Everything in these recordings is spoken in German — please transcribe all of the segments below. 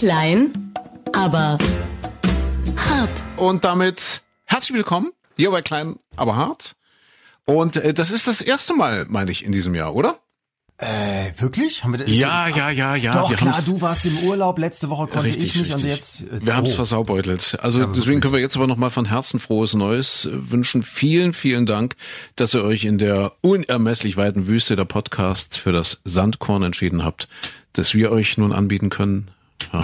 Klein, aber hart. Und damit herzlich willkommen hier bei Klein, aber hart. Und äh, das ist das erste Mal, meine ich, in diesem Jahr, oder? Äh, wirklich? Haben wir das? Ja, ja, ja, ja. Doch, klar, du warst im Urlaub, letzte Woche konnte richtig, ich nicht richtig. und jetzt. Äh, wir oh. haben es versaubeutelt. Also ja, deswegen wirklich. können wir jetzt aber nochmal von Herzen frohes Neues äh, wünschen. Vielen, vielen Dank, dass ihr euch in der unermesslich weiten Wüste der Podcasts für das Sandkorn entschieden habt, das wir euch nun anbieten können. Ja,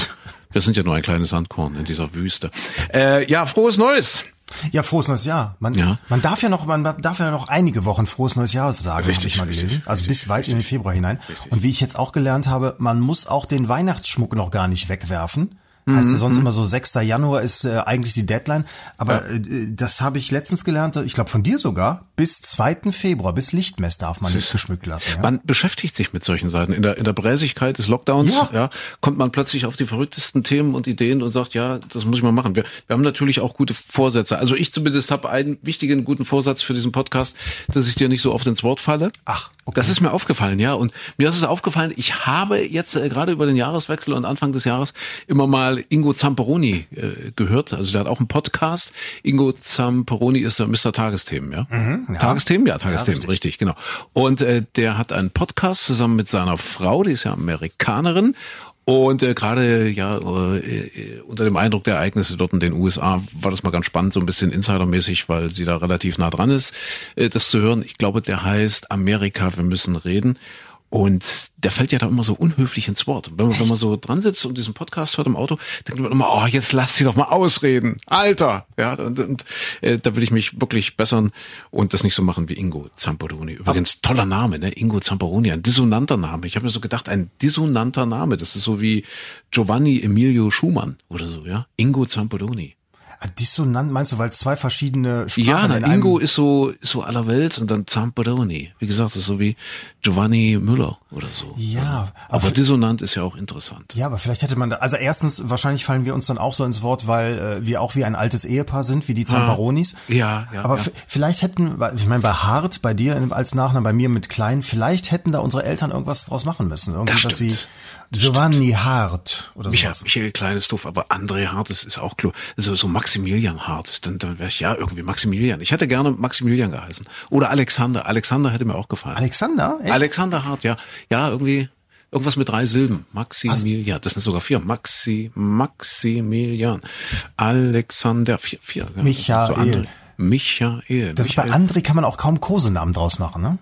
wir sind ja nur ein kleines Sandkorn in dieser Wüste. Äh, ja, frohes Neues. Ja, frohes neues Jahr. Man, ja. man darf ja noch, man darf ja noch einige Wochen frohes neues Jahr sagen, habe ich mal gelesen. Also richtig, bis weit richtig. in den Februar hinein. Richtig. Und wie ich jetzt auch gelernt habe, man muss auch den Weihnachtsschmuck noch gar nicht wegwerfen. Heißt ja sonst mhm. immer so 6. Januar ist äh, eigentlich die Deadline. Aber ja. äh, das habe ich letztens gelernt, ich glaube von dir sogar, bis 2. Februar, bis Lichtmess darf man nicht geschmückt lassen. Ja? Man beschäftigt sich mit solchen Seiten. In der, in der Bräsigkeit des Lockdowns ja. ja. kommt man plötzlich auf die verrücktesten Themen und Ideen und sagt, ja, das muss ich mal machen. Wir, wir haben natürlich auch gute Vorsätze. Also ich zumindest habe einen wichtigen, guten Vorsatz für diesen Podcast, dass ich dir nicht so oft ins Wort falle. Ach, okay. Das ist mir aufgefallen, ja. Und mir ist es aufgefallen, ich habe jetzt äh, gerade über den Jahreswechsel und Anfang des Jahres immer mal Ingo Zamperoni äh, gehört. Also der hat auch einen Podcast. Ingo Zamperoni ist der Mr. Tagesthemen, ja. Mhm, ja. Tagesthemen, ja, Tagesthemen, ja, richtig. richtig. genau. Und äh, der hat einen Podcast zusammen mit seiner Frau, die ist ja Amerikanerin. Und äh, gerade ja äh, äh, unter dem Eindruck der Ereignisse dort in den USA war das mal ganz spannend, so ein bisschen insidermäßig, weil sie da relativ nah dran ist, äh, das zu hören. Ich glaube, der heißt Amerika, wir müssen reden. Und der fällt ja da immer so unhöflich ins Wort. Wenn man, wenn man so dran sitzt und diesen Podcast hört im Auto, denkt man immer, oh, jetzt lass sie doch mal ausreden. Alter! Ja, und, und äh, da will ich mich wirklich bessern und das nicht so machen wie Ingo Zamperoni. Übrigens, toller Name, ne? Ingo Zamperoni, ein dissonanter Name. Ich habe mir so gedacht, ein dissonanter Name. Das ist so wie Giovanni Emilio Schumann oder so, ja? Ingo Zamperoni. Ah, dissonant meinst du, weil es zwei verschiedene Sprachen Ja, na, Ingo ist so, ist so aller Welt und dann Zamperoni. Wie gesagt, das ist so wie Giovanni Müller oder so. Ja. Aber, aber dissonant ist ja auch interessant. Ja, aber vielleicht hätte man da, also erstens, wahrscheinlich fallen wir uns dann auch so ins Wort, weil äh, wir auch wie ein altes Ehepaar sind, wie die Zamperonis. Ah, ja, ja. Aber ja. vielleicht hätten, ich meine, bei Hart, bei dir als Nachname, bei mir mit Klein, vielleicht hätten da unsere Eltern irgendwas draus machen müssen. Irgendwas das wie Giovanni Hart oder so. Michael Klein ist doof, aber André Hart ist, ist auch klar. So, so Maximilian Hart. Dann, dann wäre ich ja irgendwie Maximilian. Ich hätte gerne Maximilian geheißen. Oder Alexander. Alexander hätte mir auch gefallen. Alexander? Echt? Alexander Hart, ja. Ja, irgendwie. Irgendwas mit drei Silben. Maximilian. Das sind sogar vier. Maxi, Maximilian. Alexander, vier, vier. Ja. Michael. So André. Michael. Das Michael. bei André kann man auch kaum Kosenamen draus machen, ne?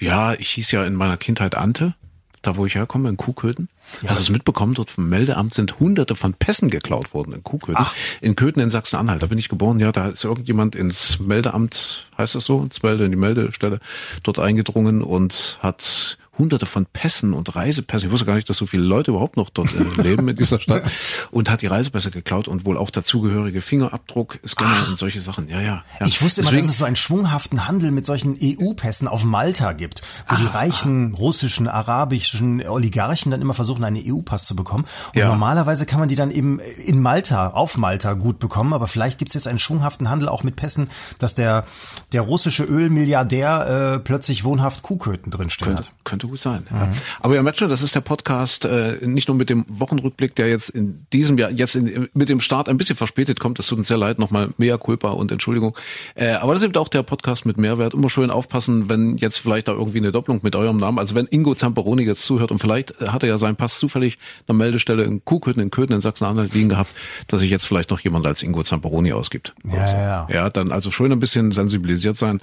Ja, ich hieß ja in meiner Kindheit Ante da wo ich herkomme, in Kuhköthen. Ja. Hast du es mitbekommen? Dort vom Meldeamt sind hunderte von Pässen geklaut worden in Kuhköthen. Ach. In Köthen in Sachsen-Anhalt. Da bin ich geboren. Ja, da ist irgendjemand ins Meldeamt, heißt das so, ins Melde, in die Meldestelle, dort eingedrungen und hat hunderte von Pässen und Reisepässen. Ich wusste gar nicht, dass so viele Leute überhaupt noch dort äh, leben in dieser Stadt. Und hat die Reisepässe geklaut und wohl auch dazugehörige Fingerabdruck, Scanner und solche Sachen. Ja, ja. ja. Ich wusste Deswegen, immer, dass es so einen schwunghaften Handel mit solchen EU-Pässen auf Malta gibt, wo ah, die reichen ah. russischen, arabischen Oligarchen dann immer versuchen, einen EU-Pass zu bekommen. Und ja. normalerweise kann man die dann eben in Malta, auf Malta gut bekommen, aber vielleicht gibt es jetzt einen schwunghaften Handel auch mit Pässen, dass der, der russische Ölmilliardär äh, plötzlich wohnhaft Kuhköten drinstehen könnte, hat. Könnte gut sein. Mhm. Ja. Aber ihr merkt schon, das ist der Podcast äh, nicht nur mit dem Wochenrückblick, der jetzt in diesem Jahr, jetzt in, mit dem Start ein bisschen verspätet kommt. Das tut uns sehr leid, nochmal mea culpa und Entschuldigung. Äh, aber das ist eben auch der Podcast mit Mehrwert. Immer schön aufpassen, wenn jetzt vielleicht da irgendwie eine Doppelung mit eurem Namen, also wenn Ingo Zamperoni jetzt zuhört und vielleicht hat er ja seinen Pass zufällig einer Meldestelle in Kuhköthen, in Köthen, in Sachsen-Anhalt liegen gehabt, dass sich jetzt vielleicht noch jemand als Ingo Zamperoni ausgibt. Ja, so. ja. Ja, dann also schön ein bisschen sensibilisiert sein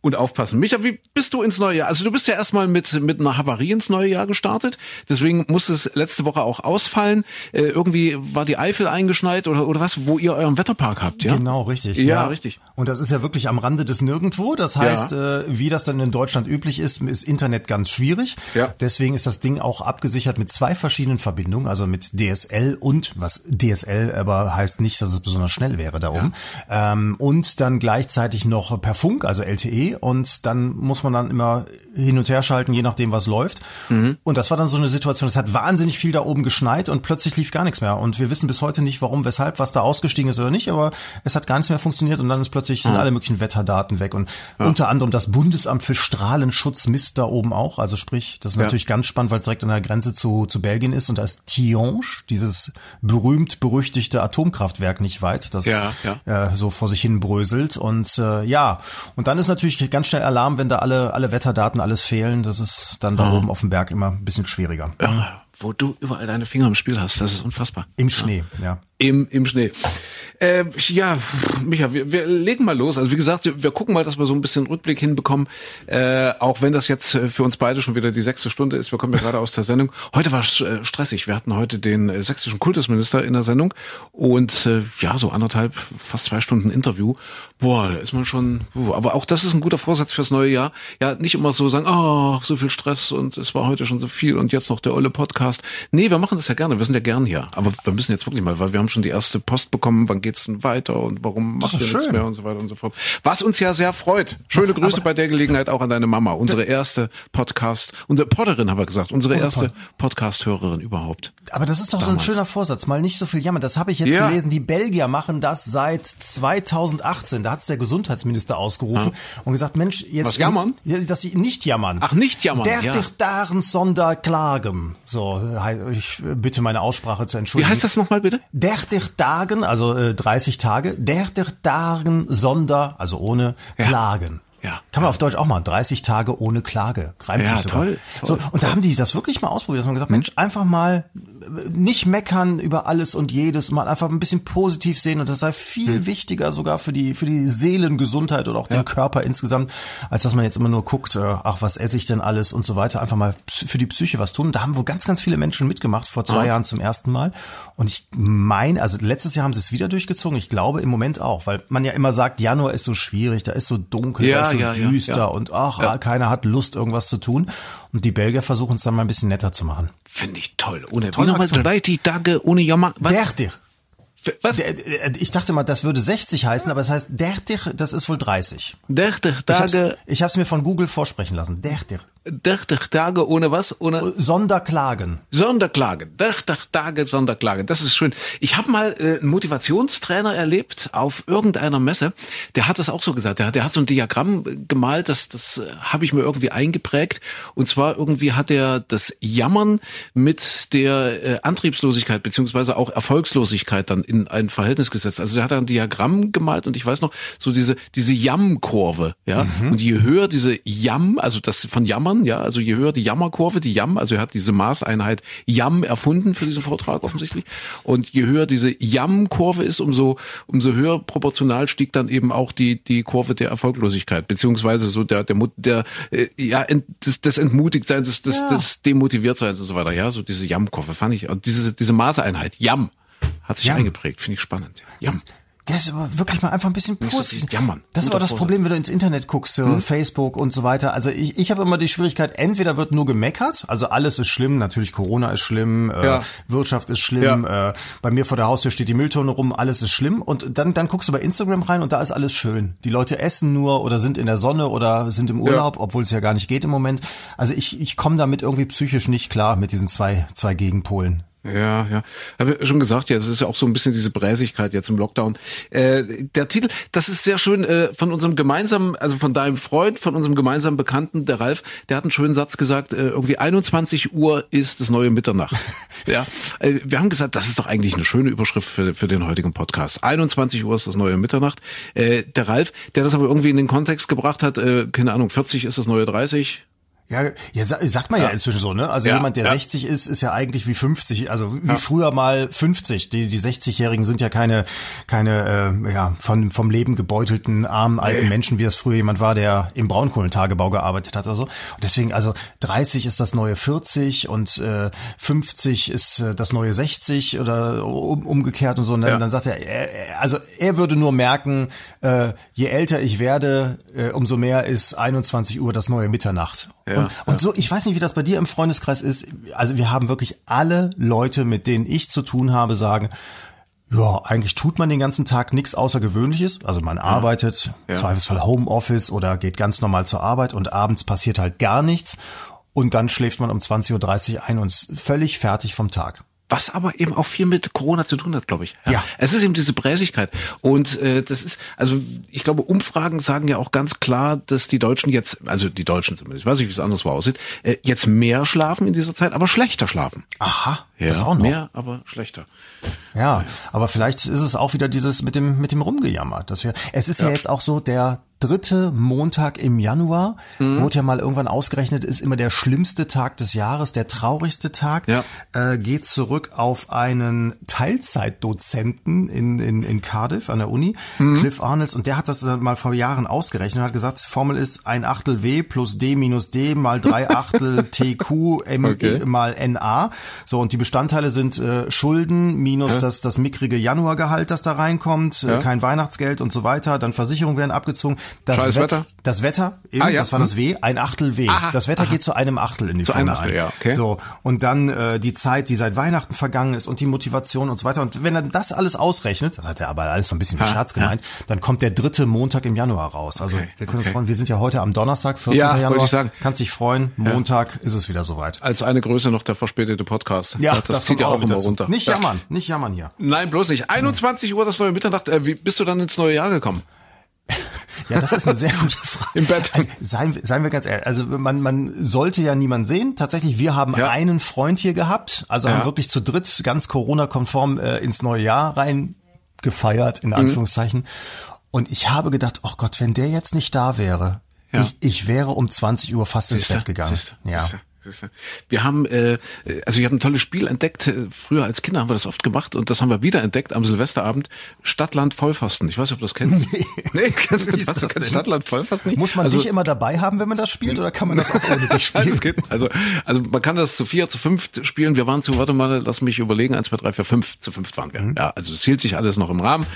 und aufpassen. Micha, wie bist du ins neue Jahr? Also du bist ja erstmal mit, mit einer Havarie ins neue Jahr gestartet. Deswegen musste es letzte Woche auch ausfallen. Äh, irgendwie war die Eifel eingeschneit oder, oder was, wo ihr euren Wetterpark habt, ja? Genau, richtig. Ja, ja. richtig. Und das ist ja wirklich am Rande des Nirgendwo. Das heißt, ja. äh, wie das dann in Deutschland üblich ist, ist Internet ganz schwierig. Ja. Deswegen ist das Ding auch abgesichert mit zwei verschiedenen Verbindungen, also mit DSL und was DSL aber heißt nicht, dass es besonders schnell wäre da oben. Ja. Ähm, und dann gleichzeitig noch per Funk, also LTE und dann muss man dann immer hin und her schalten, je nachdem, was läuft. Mhm. Und das war dann so eine Situation, es hat wahnsinnig viel da oben geschneit und plötzlich lief gar nichts mehr. Und wir wissen bis heute nicht, warum, weshalb, was da ausgestiegen ist oder nicht, aber es hat gar nichts mehr funktioniert und dann ist plötzlich sind mhm. alle möglichen Wetterdaten weg. Und ja. unter anderem das Bundesamt für Strahlenschutz misst da oben auch. Also sprich, das ist ja. natürlich ganz spannend, weil es direkt an der Grenze zu, zu Belgien ist und da ist Tihange, dieses berühmt-berüchtigte Atomkraftwerk nicht weit, das ja, äh, so vor sich hin bröselt. Und äh, ja, und dann ist natürlich ganz schnell Alarm, wenn da alle, alle Wetterdaten alles fehlen. Das ist dann da oh. oben auf dem Berg immer ein bisschen schwieriger. Ja, wo du überall deine Finger im Spiel hast, das ist unfassbar. Im Schnee, ja. Im, im Schnee. Äh, ja, Micha, wir, wir legen mal los. Also wie gesagt, wir gucken mal, dass wir so ein bisschen Rückblick hinbekommen. Äh, auch wenn das jetzt äh, für uns beide schon wieder die sechste Stunde ist. Wir kommen ja gerade aus der Sendung. Heute war es äh, stressig. Wir hatten heute den äh, sächsischen Kultusminister in der Sendung und äh, ja, so anderthalb, fast zwei Stunden Interview. Boah, da ist man schon. Uh, aber auch das ist ein guter Vorsatz fürs neue Jahr. Ja, nicht immer so sagen, oh, so viel Stress und es war heute schon so viel und jetzt noch der olle Podcast. Nee, wir machen das ja gerne. Wir sind ja gern hier. Aber wir müssen jetzt wirklich mal, weil wir haben schon die erste Post bekommen. Wann geht's denn weiter und warum macht ihr nichts mehr und so weiter und so fort. Was uns ja sehr freut. Schöne Grüße aber bei der Gelegenheit auch an deine Mama. Unsere erste Podcast, unsere Podderin haben wir gesagt, unsere erste Podcast-Hörerin überhaupt. Aber das ist doch Damals. so ein schöner Vorsatz. Mal nicht so viel jammern. Das habe ich jetzt ja. gelesen. Die Belgier machen das seit 2018 da hat's der Gesundheitsminister ausgerufen ja. und gesagt, Mensch, jetzt. Was jammern? Dass sie nicht jammern. Ach, nicht jammern. Der ja. Dagen sonder klagen. So, ich bitte meine Aussprache zu entschuldigen. Wie heißt das nochmal bitte? Der Dagen, also äh, 30 Tage. Der Dagen sonder, also ohne klagen. Ja. Kann man auf Deutsch auch mal. 30 Tage ohne Klage. Reimt ja, sich sogar. Toll, toll, so, und da haben die das wirklich mal ausprobiert. dass man gesagt, Mensch, einfach mal nicht meckern über alles und jedes, mal einfach ein bisschen positiv sehen und das sei viel hm. wichtiger sogar für die, für die Seelengesundheit oder auch den Körper insgesamt, als dass man jetzt immer nur guckt, äh, ach, was esse ich denn alles und so weiter. Einfach mal für die Psyche was tun. Und da haben wohl ganz, ganz viele Menschen mitgemacht, vor zwei ah. Jahren zum ersten Mal. Und ich meine, also letztes Jahr haben sie es wieder durchgezogen. Ich glaube im Moment auch, weil man ja immer sagt, Januar ist so schwierig, da ist so dunkel, ja, da ist so ja, düster ja, und ach, keiner hat Lust, irgendwas zu tun. Und die Belgier versuchen es dann mal ein bisschen netter zu machen. Finde ich toll. Ohne Tolle nochmal 30 Tage ohne Jammer. Was? 30. Was? Ich dachte mal, das würde 60 heißen, aber es heißt 30, das ist wohl 30. 30 Tage. Ich habe es mir von Google vorsprechen lassen. 30. 30 Tage ohne was? Ohne Sonderklagen. Sonderklagen. 30 Tage Sonderklagen. Das ist schön. Ich habe mal äh, einen Motivationstrainer erlebt auf irgendeiner Messe. Der hat das auch so gesagt. Der, der hat so ein Diagramm gemalt, das, das äh, habe ich mir irgendwie eingeprägt. Und zwar irgendwie hat er das Jammern mit der äh, Antriebslosigkeit beziehungsweise auch Erfolgslosigkeit dann in ein Verhältnis gesetzt. Also der hat ein Diagramm gemalt und ich weiß noch, so diese, diese Jamm-Kurve. Ja? Mhm. Und je höher diese Jamm, also das von Jammern, Jammern, ja, also je höher die Jammerkurve, die Jam, also er hat diese Maßeinheit Jam erfunden für diesen Vortrag offensichtlich. Und je höher diese Jam-Kurve ist, umso, umso höher proportional stieg dann eben auch die, die Kurve der Erfolglosigkeit, beziehungsweise so der, der, der, äh, ja, des, des Entmutigtseins, des, des, ja. des Demotiviertseins und so weiter, ja, so diese Jam-Kurve fand ich, und diese, diese Maßeinheit, Jam, hat sich Jam. eingeprägt, finde ich spannend. Jam. Das ist aber wirklich mal einfach ein bisschen positiv. So jammern. Das ist aber das Problem, wenn du ins Internet guckst, so hm? Facebook und so weiter. Also ich, ich habe immer die Schwierigkeit, entweder wird nur gemeckert, also alles ist schlimm, natürlich Corona ist schlimm, äh, ja. Wirtschaft ist schlimm, ja. äh, bei mir vor der Haustür steht die Mülltonne rum, alles ist schlimm. Und dann, dann guckst du bei Instagram rein und da ist alles schön. Die Leute essen nur oder sind in der Sonne oder sind im Urlaub, ja. obwohl es ja gar nicht geht im Moment. Also ich, ich komme damit irgendwie psychisch nicht klar mit diesen zwei, zwei Gegenpolen. Ja, ja. Habe schon gesagt, ja, es ist ja auch so ein bisschen diese Bräsigkeit jetzt im Lockdown. Äh, der Titel, das ist sehr schön äh, von unserem gemeinsamen, also von deinem Freund, von unserem gemeinsamen Bekannten, der Ralf, der hat einen schönen Satz gesagt, äh, irgendwie 21 Uhr ist das neue Mitternacht. ja, äh, wir haben gesagt, das ist doch eigentlich eine schöne Überschrift für, für den heutigen Podcast. 21 Uhr ist das neue Mitternacht. Äh, der Ralf, der das aber irgendwie in den Kontext gebracht hat, äh, keine Ahnung, 40 ist das neue 30, ja, ja sagt man ja, ja inzwischen so, ne? Also ja, jemand, der ja. 60 ist, ist ja eigentlich wie 50, also wie früher mal 50. Die, die 60-Jährigen sind ja keine, keine äh, ja, von, vom Leben gebeutelten, armen, alten nee. Menschen, wie es früher jemand war, der im Braunkohlentagebau gearbeitet hat oder so. Und deswegen, also 30 ist das neue 40 und äh, 50 ist äh, das neue 60 oder um, umgekehrt und so. Und dann, dann sagt er, er, also er würde nur merken, äh, je älter ich werde, äh, umso mehr ist 21 Uhr das neue Mitternacht. Ja, und, und so, ich weiß nicht, wie das bei dir im Freundeskreis ist. Also wir haben wirklich alle Leute, mit denen ich zu tun habe, sagen, Ja, eigentlich tut man den ganzen Tag nichts Außergewöhnliches. Also man arbeitet, ja. Zweifelsfall Homeoffice oder geht ganz normal zur Arbeit und abends passiert halt gar nichts. Und dann schläft man um 20.30 Uhr ein und ist völlig fertig vom Tag was aber eben auch viel mit Corona zu tun hat, glaube ich. Ja. ja. Es ist eben diese Präsigkeit. Und äh, das ist, also ich glaube, Umfragen sagen ja auch ganz klar, dass die Deutschen jetzt, also die Deutschen zumindest, ich weiß nicht, wie es anderswo aussieht, äh, jetzt mehr schlafen in dieser Zeit, aber schlechter schlafen. Aha, ja, das auch noch. Mehr, aber schlechter. Ja, aber vielleicht ist es auch wieder dieses mit dem mit dem rumgejammert, dass wir. Es ist ja, ja jetzt auch so der dritte Montag im Januar, mhm. wurde ja mal irgendwann ausgerechnet, ist immer der schlimmste Tag des Jahres, der traurigste Tag, ja. äh, geht zurück auf einen Teilzeitdozenten in, in, in Cardiff an der Uni, mhm. Cliff Arnolds, und der hat das mal vor Jahren ausgerechnet und hat gesagt, Formel ist ein Achtel W plus D minus D mal drei Achtel TQ M okay. mal NA. So, und die Bestandteile sind äh, Schulden minus ja. das, das mickrige Januargehalt, das da reinkommt, äh, ja. kein Weihnachtsgeld und so weiter, dann Versicherungen werden abgezogen das Scheiß Wetter? Das Wetter, eben, ah, ja. das war das hm. W, ein Achtel W. Aha, das Wetter aha. geht zu einem Achtel in die zu einem Achtel, ein. Ja, okay. So und dann äh, die Zeit, die seit Weihnachten vergangen ist und die Motivation und so weiter. Und wenn er das alles ausrechnet, das hat er aber alles so ein bisschen mit Scherz gemeint, dann kommt der dritte Montag im Januar raus. Also okay, wir können okay. uns freuen. Wir sind ja heute am Donnerstag, 14. Ja, Januar. Ich sagen. Kannst dich freuen. Montag ist es wieder soweit. Als eine Größe noch der verspätete Podcast. Ja, das, das zieht ja auch immer dazu. runter. Nicht jammern, nicht jammern hier. Nein, bloß nicht. 21 Uhr das neue Mitternacht. Äh, wie bist du dann ins neue Jahr gekommen? Ja, das ist eine sehr gute Frage. Im Bett. Also, seien, seien wir ganz ehrlich, also man, man sollte ja niemand sehen. Tatsächlich, wir haben ja. einen Freund hier gehabt, also ja. haben wirklich zu dritt ganz Corona-konform äh, ins neue Jahr rein gefeiert, in mhm. Anführungszeichen. Mhm. Und ich habe gedacht, oh Gott, wenn der jetzt nicht da wäre, ja. ich, ich wäre um 20 Uhr fast siehste, ins Bett gegangen. Siehste, ja. Siehste. Wir haben, äh, also wir haben ein tolles Spiel entdeckt. Früher als Kinder haben wir das oft gemacht und das haben wir wieder entdeckt am Silvesterabend. Stadtland Vollfasten. Ich weiß nicht, ob du das kennst. Nee, nee kennst du das? das kennst Stadtland Vollfasten nicht? Muss man also, dich immer dabei haben, wenn man das spielt, oder kann man das auch ohne dich spielen? Also, also man kann das zu vier, zu fünf spielen. Wir waren zu, warte mal, lass mich überlegen, eins, zwei, drei, vier, fünf, zu fünf waren wir. Mhm. Ja, also es hielt sich alles noch im Rahmen.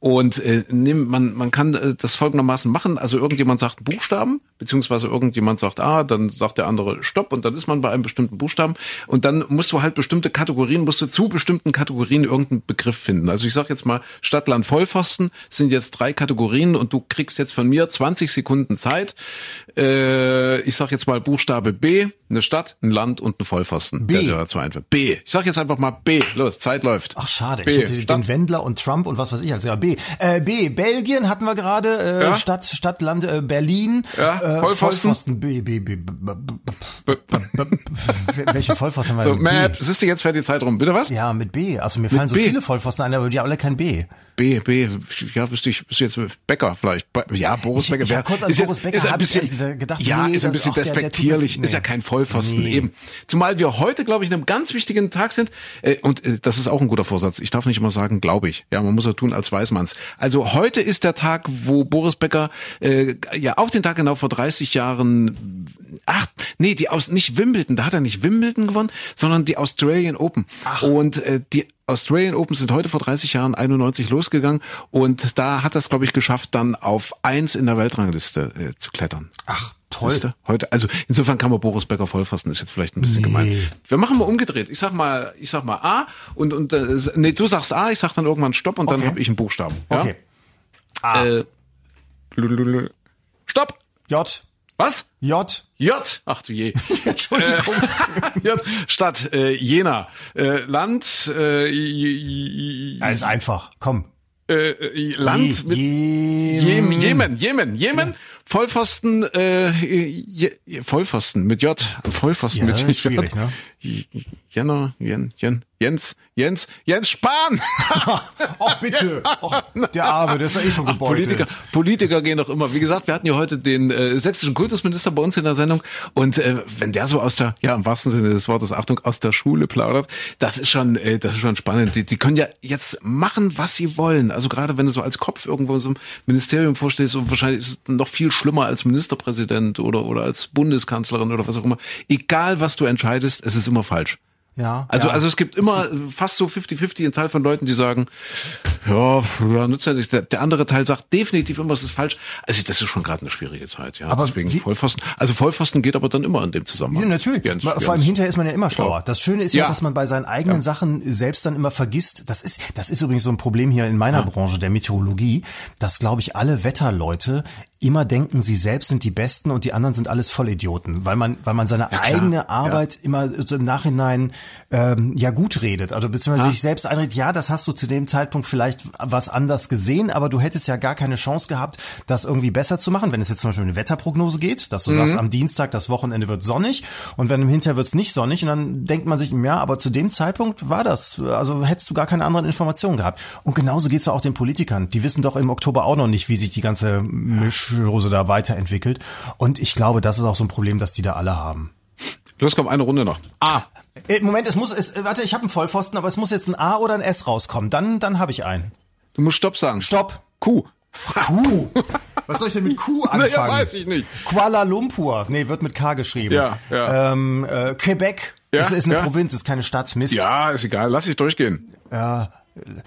Und äh, nimm, man, man kann äh, das folgendermaßen machen. Also irgendjemand sagt Buchstaben, beziehungsweise irgendjemand sagt A, dann sagt der andere Stopp und dann ist man bei einem bestimmten Buchstaben. Und dann musst du halt bestimmte Kategorien, musst du zu bestimmten Kategorien irgendeinen Begriff finden. Also ich sage jetzt mal Stadt, Land, Vollpfosten sind jetzt drei Kategorien und du kriegst jetzt von mir 20 Sekunden Zeit. Äh, ich sage jetzt mal Buchstabe B, eine Stadt, ein Land und ein Vollpfosten. B. Der dazu einfach. B. Ich sage jetzt einfach mal B. Los, Zeit läuft. Ach schade, B. ich hätte den Wendler und Trump und was weiß ich ja B. Äh, B. Belgien hatten wir gerade, äh, ja? Stadt, Stadt, Land, äh, Berlin. Ja, äh, Vollpfosten. Vollpfosten. B, B, B, B, B, Welche Vollpfosten haben wir? So, Map, siehst du, jetzt fährt die Zeit rum. Bitte was? Ja, mit B. Also mir fallen mit so B. viele Vollpfosten ein, aber die haben alle kein B. B, B, ja, bist du, bist du jetzt Bäcker vielleicht? Ja, Boris Becker. Ich, ich kurz an ist Boris Becker ist ein bisschen, gedacht, ja, nee, ist ein bisschen despektierlich, der, der ist ja kein Vollpfosten nee. eben. Zumal wir heute, glaube ich, in einem ganz wichtigen Tag sind äh, und äh, das ist auch ein guter Vorsatz. Ich darf nicht immer sagen, glaube ich. Ja, man muss ja tun, als weiß man's. Also heute ist der Tag, wo Boris Becker äh, ja auch den Tag genau vor 30 Jahren, ach, nee, die aus nicht Wimbledon, da hat er nicht Wimbledon gewonnen, sondern die Australian Open. Ach. Und äh, die Australian Open sind heute vor 30 Jahren 91 losgegangen und da hat das, glaube ich, geschafft, dann auf eins in der Weltrangliste äh, zu klettern. Ach, toll. Heute, also insofern kann man Boris Becker vollfassen, ist jetzt vielleicht ein bisschen nee. gemein. Wir machen mal umgedreht. Ich sag mal, ich sag mal A und und äh, nee, du sagst A, ich sag dann irgendwann Stopp und okay. dann habe ich einen Buchstaben. Ja? Okay. A. Äh, Stopp. J. Was? J. J. Ach du je. Entschuldigung. Äh, J. Stadt äh, Jena. Äh, Land. Äh, ja, ist einfach. Komm. Äh, äh Land mit Jemen. Jemen. Jemen. Jemen. Vollpfosten. Äh, Je Vollpfosten mit J. Vollpfosten ja, mit J. Schwierig, ne? Jenner. Jen. Jen. Jens, Jens, Jens Spahn. Ach bitte, Ach, der Arme, der ist ja eh schon gebeutelt. Politiker, Politiker gehen doch immer. Wie gesagt, wir hatten ja heute den äh, sächsischen Kultusminister bei uns in der Sendung und äh, wenn der so aus der, ja im wahrsten Sinne des Wortes, Achtung, aus der Schule plaudert, das ist schon, äh, das ist schon spannend. Die, die können ja jetzt machen, was sie wollen. Also gerade wenn du so als Kopf irgendwo in so einem Ministerium vorstehst und wahrscheinlich ist es noch viel schlimmer als Ministerpräsident oder oder als Bundeskanzlerin oder was auch immer. Egal was du entscheidest, es ist immer falsch. Ja. Also, ja. also es gibt immer fast so 50-50 einen Teil von Leuten, die sagen, ja, ja nützt ja nicht. Der, der andere Teil sagt definitiv immer, es ist falsch. Also das ist schon gerade eine schwierige Zeit, ja. Aber Deswegen wie, Vollpfosten. Also Vollpfosten geht aber dann immer in dem Zusammenhang. Ja, natürlich. Ganz, Vor ganz allem hinterher ist man ja immer schlauer. Das Schöne ist ja, Ja. dass man bei seinen eigenen Ja. Sachen selbst dann immer vergisst. Das ist, das ist übrigens so ein Problem hier in meiner Branche, der Meteorologie, dass, glaube ich, alle Wetterleute immer denken, sie selbst sind die Besten und die anderen sind alles Vollidioten, weil man, weil man seine eigene Arbeit immer so im Nachhinein ähm, ja gut redet, also beziehungsweise sich selbst einredet, ja, das hast du zu dem Zeitpunkt vielleicht was anders gesehen, aber du hättest ja gar keine Chance gehabt, das irgendwie besser zu machen, wenn es jetzt zum Beispiel um eine Wetterprognose geht, dass du sagst, am Dienstag das Wochenende wird sonnig und wenn im Hinterher wird es nicht sonnig und dann denkt man sich, ja, aber zu dem Zeitpunkt war das, also hättest du gar keine anderen Informationen gehabt. Und genauso geht's ja auch den Politikern. Die wissen doch im Oktober auch noch nicht, wie sich die ganze Mischrose da weiterentwickelt. Und ich glaube, das ist auch so ein Problem, das die da alle haben. Los, komm, eine Runde noch. Ah, Äh, Moment, es muss, es, äh, warte, ich habe einen Vollpfosten, aber es muss jetzt ein A oder ein S rauskommen. Dann, dann habe ich einen. du musst Stopp sagen. Stopp. Kuh. Q. Was soll ich denn mit Q anfangen? Naja, weiß ich nicht. Kuala Lumpur. Nee, wird mit K geschrieben. Ja, ja. Ähm, äh, Quebec. Ja, ist, ist eine ja. Provinz, ist keine Stadt. Mist. Ja, ist egal. Lass ich durchgehen. Ja,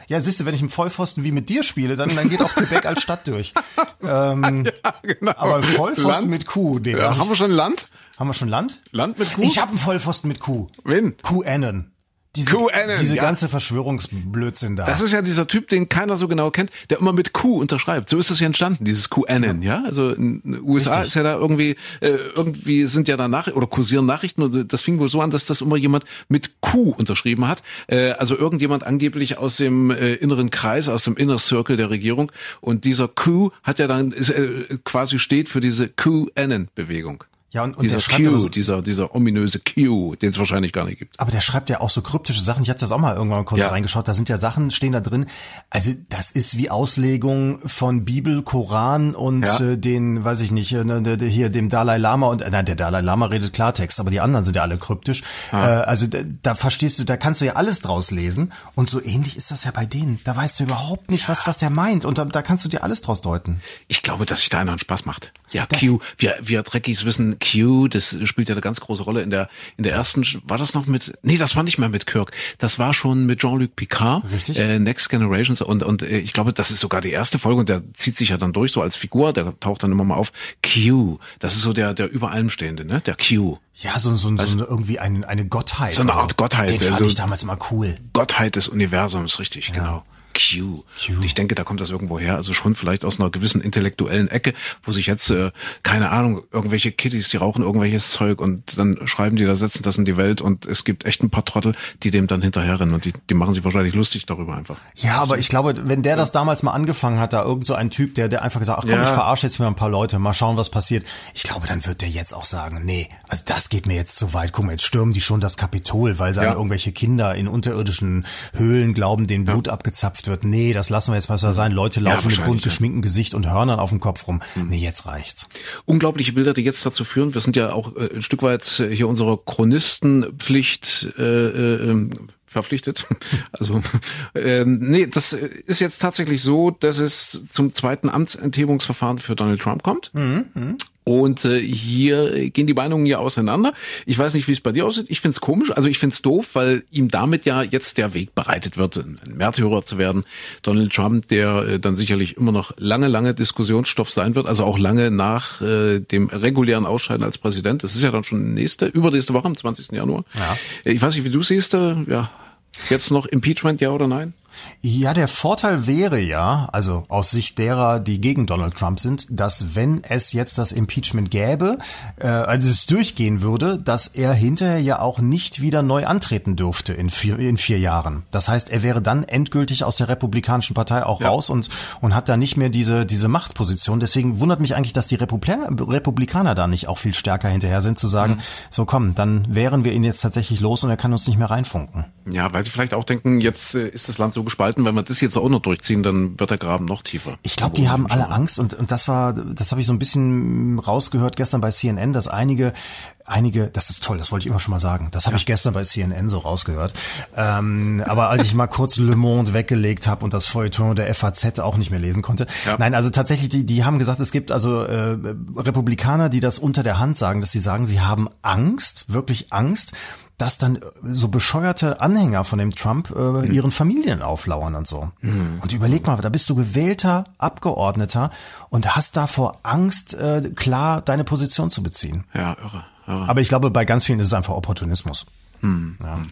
ja siehst du, wenn ich im Vollpfosten wie mit dir spiele, dann, dann geht auch Quebec als Stadt durch. Ähm, Ja, genau. aber ein Vollpfosten Land? mit Q, nee, Ja, hab haben wir schon Land? Haben wir schon Land? Land mit Kuh? Ich habe einen Vollpfosten mit Q. Wen? QAnon. Diese, QAnon, diese ja. ganze Verschwörungsblödsinn da. Das ist ja dieser Typ, den keiner so genau kennt, der immer mit Q unterschreibt. So ist das ja entstanden, dieses QAnon, ja. Also in den USA Richtig. ist ja da irgendwie, äh, irgendwie sind ja da Nachrichten oder kursieren Nachrichten und das fing wohl so an, dass das immer jemand mit Q unterschrieben hat. Äh, also irgendjemand angeblich aus dem äh, inneren Kreis, aus dem Inner Circle der Regierung. Und dieser Q hat ja dann ist, äh, quasi steht für diese QAnon-Bewegung. Ja, und, und Dieser der schreibt Q, so, dieser, dieser ominöse Q, den es wahrscheinlich gar nicht gibt. aber der schreibt ja auch so kryptische Sachen. Ich hatte das auch mal irgendwann mal kurz Ja. reingeschaut. Da sind ja Sachen, stehen da drin. Also das ist wie Auslegung von Bibel, Koran und Ja. äh, den, weiß ich nicht, äh, ne, hier dem Dalai Lama und äh, nein, der Dalai Lama redet Klartext, aber die anderen sind ja alle kryptisch. Äh, also da, da verstehst du, da kannst du ja alles draus lesen. Und so ähnlich ist das ja bei denen. Da weißt du überhaupt nicht, was was der meint. Und da, da kannst du dir alles draus deuten. Ich glaube, dass sich da einer einen Spaß macht. Ja, Q. Wir, wir Dreckies wissen, Q, das spielt ja eine ganz große Rolle in der, in der ersten, war das noch mit, nee, das war nicht mehr mit Kirk. Das war schon mit Jean-Luc Picard. Richtig. Äh, Next Generations und, und äh, ich glaube, das ist sogar die erste Folge und der zieht sich ja dann durch so als Figur, der taucht dann immer mal auf. Q. Das ist so der, der über allem stehende, ne? Der Q. Ja, so, so, so eine, irgendwie eine, eine Gottheit. So eine? Art Gottheit, Den der fand so- ich damals immer cool. Gottheit des Universums, richtig, genau. Q. Q. Und ich denke, da kommt das irgendwo her. Also schon vielleicht aus einer gewissen intellektuellen Ecke, wo sich jetzt, äh, keine Ahnung, irgendwelche Kiddies, die rauchen irgendwelches Zeug und dann schreiben die da, setzen das in die Welt und es gibt echt ein paar Trottel, die dem dann hinterherrennen und die, die machen sich wahrscheinlich lustig darüber einfach. Ja, aber ich glaube, wenn der das damals mal angefangen hat, da irgend so ein Typ, der, der einfach gesagt, ach komm, Ja. ich verarsche jetzt mal ein paar Leute, mal schauen, was passiert. Ich glaube, dann wird der jetzt auch sagen, nee, also das geht mir jetzt zu weit. Guck mal, jetzt stürmen die schon das Kapitol, weil sie Ja. an irgendwelche Kinder in unterirdischen Höhlen glauben, denen Blut abgezapft wird. Nee, das lassen wir jetzt mal so sein. Leute laufen mit wahrscheinlich, bunt ja. geschminktem Gesicht und Hörnern auf dem Kopf rum. Nee, jetzt reicht's. Unglaubliche Bilder, die jetzt dazu führen. Wir sind ja auch äh, ein Stück weit äh, hier unserer Chronistenpflicht äh, äh, ähm, verpflichtet. Also ähm, nee, das ist jetzt tatsächlich so, dass es zum zweiten Amtsenthebungsverfahren für Donald Trump kommt. Und äh, hier gehen die Meinungen ja auseinander. Ich weiß nicht, wie es bei dir aussieht. Ich find's komisch, also ich find's doof, weil ihm damit ja jetzt der Weg bereitet wird, ein Märtyrer zu werden. Donald Trump, der äh, dann sicherlich immer noch lange, lange Diskussionsstoff sein wird, also auch lange nach äh, dem regulären Ausscheiden als Präsident. Das ist ja dann schon nächste, übernächste Woche, am 20. Januar. Ja. Äh, Ich weiß nicht, wie du siehst, äh, ja, jetzt noch Impeachment, ja oder nein? Ja, der Vorteil wäre ja, also aus Sicht derer, die gegen Donald Trump sind, dass wenn es jetzt das Impeachment gäbe, äh, also es durchgehen würde, dass er hinterher ja auch nicht wieder neu antreten dürfte in vier, in vier Jahren. Das heißt, er wäre dann endgültig aus der Republikanischen Partei auch Ja. raus und, und hat da nicht mehr diese, diese Machtposition. Deswegen wundert mich eigentlich, dass die Republikaner, Republikaner da nicht auch viel stärker hinterher sind, zu sagen, so komm, dann wären wir ihn jetzt tatsächlich los und er kann uns nicht mehr reinfunken. Ja, weil sie vielleicht auch denken, jetzt äh, ist das Land so gespalten, wenn wir das jetzt auch noch durchziehen, dann wird der Graben noch tiefer. Ich glaube, die haben alle Angst und, und das war, das habe ich so ein bisschen rausgehört gestern bei CNN, dass einige, einige, das ist toll, das wollte ich immer schon mal sagen, das habe ich gestern bei CNN so rausgehört. Ähm, aber als ich mal kurz Le Monde weggelegt habe und das Feuilleton der FAZ auch nicht mehr lesen konnte, Ja. nein, also tatsächlich, die, die haben gesagt, es gibt also äh, Republikaner, die das unter der Hand sagen, dass sie sagen, sie haben Angst, wirklich Angst, dass dann so bescheuerte Anhänger von dem Trump äh, ihren Familien auflauern und so. Mhm. Und überleg mal, da bist du gewählter Abgeordneter und hast davor Angst, äh, klar deine Position zu beziehen. Ja, irre, irre. Aber ich glaube, bei ganz vielen ist es einfach Opportunismus. Hm. Ja.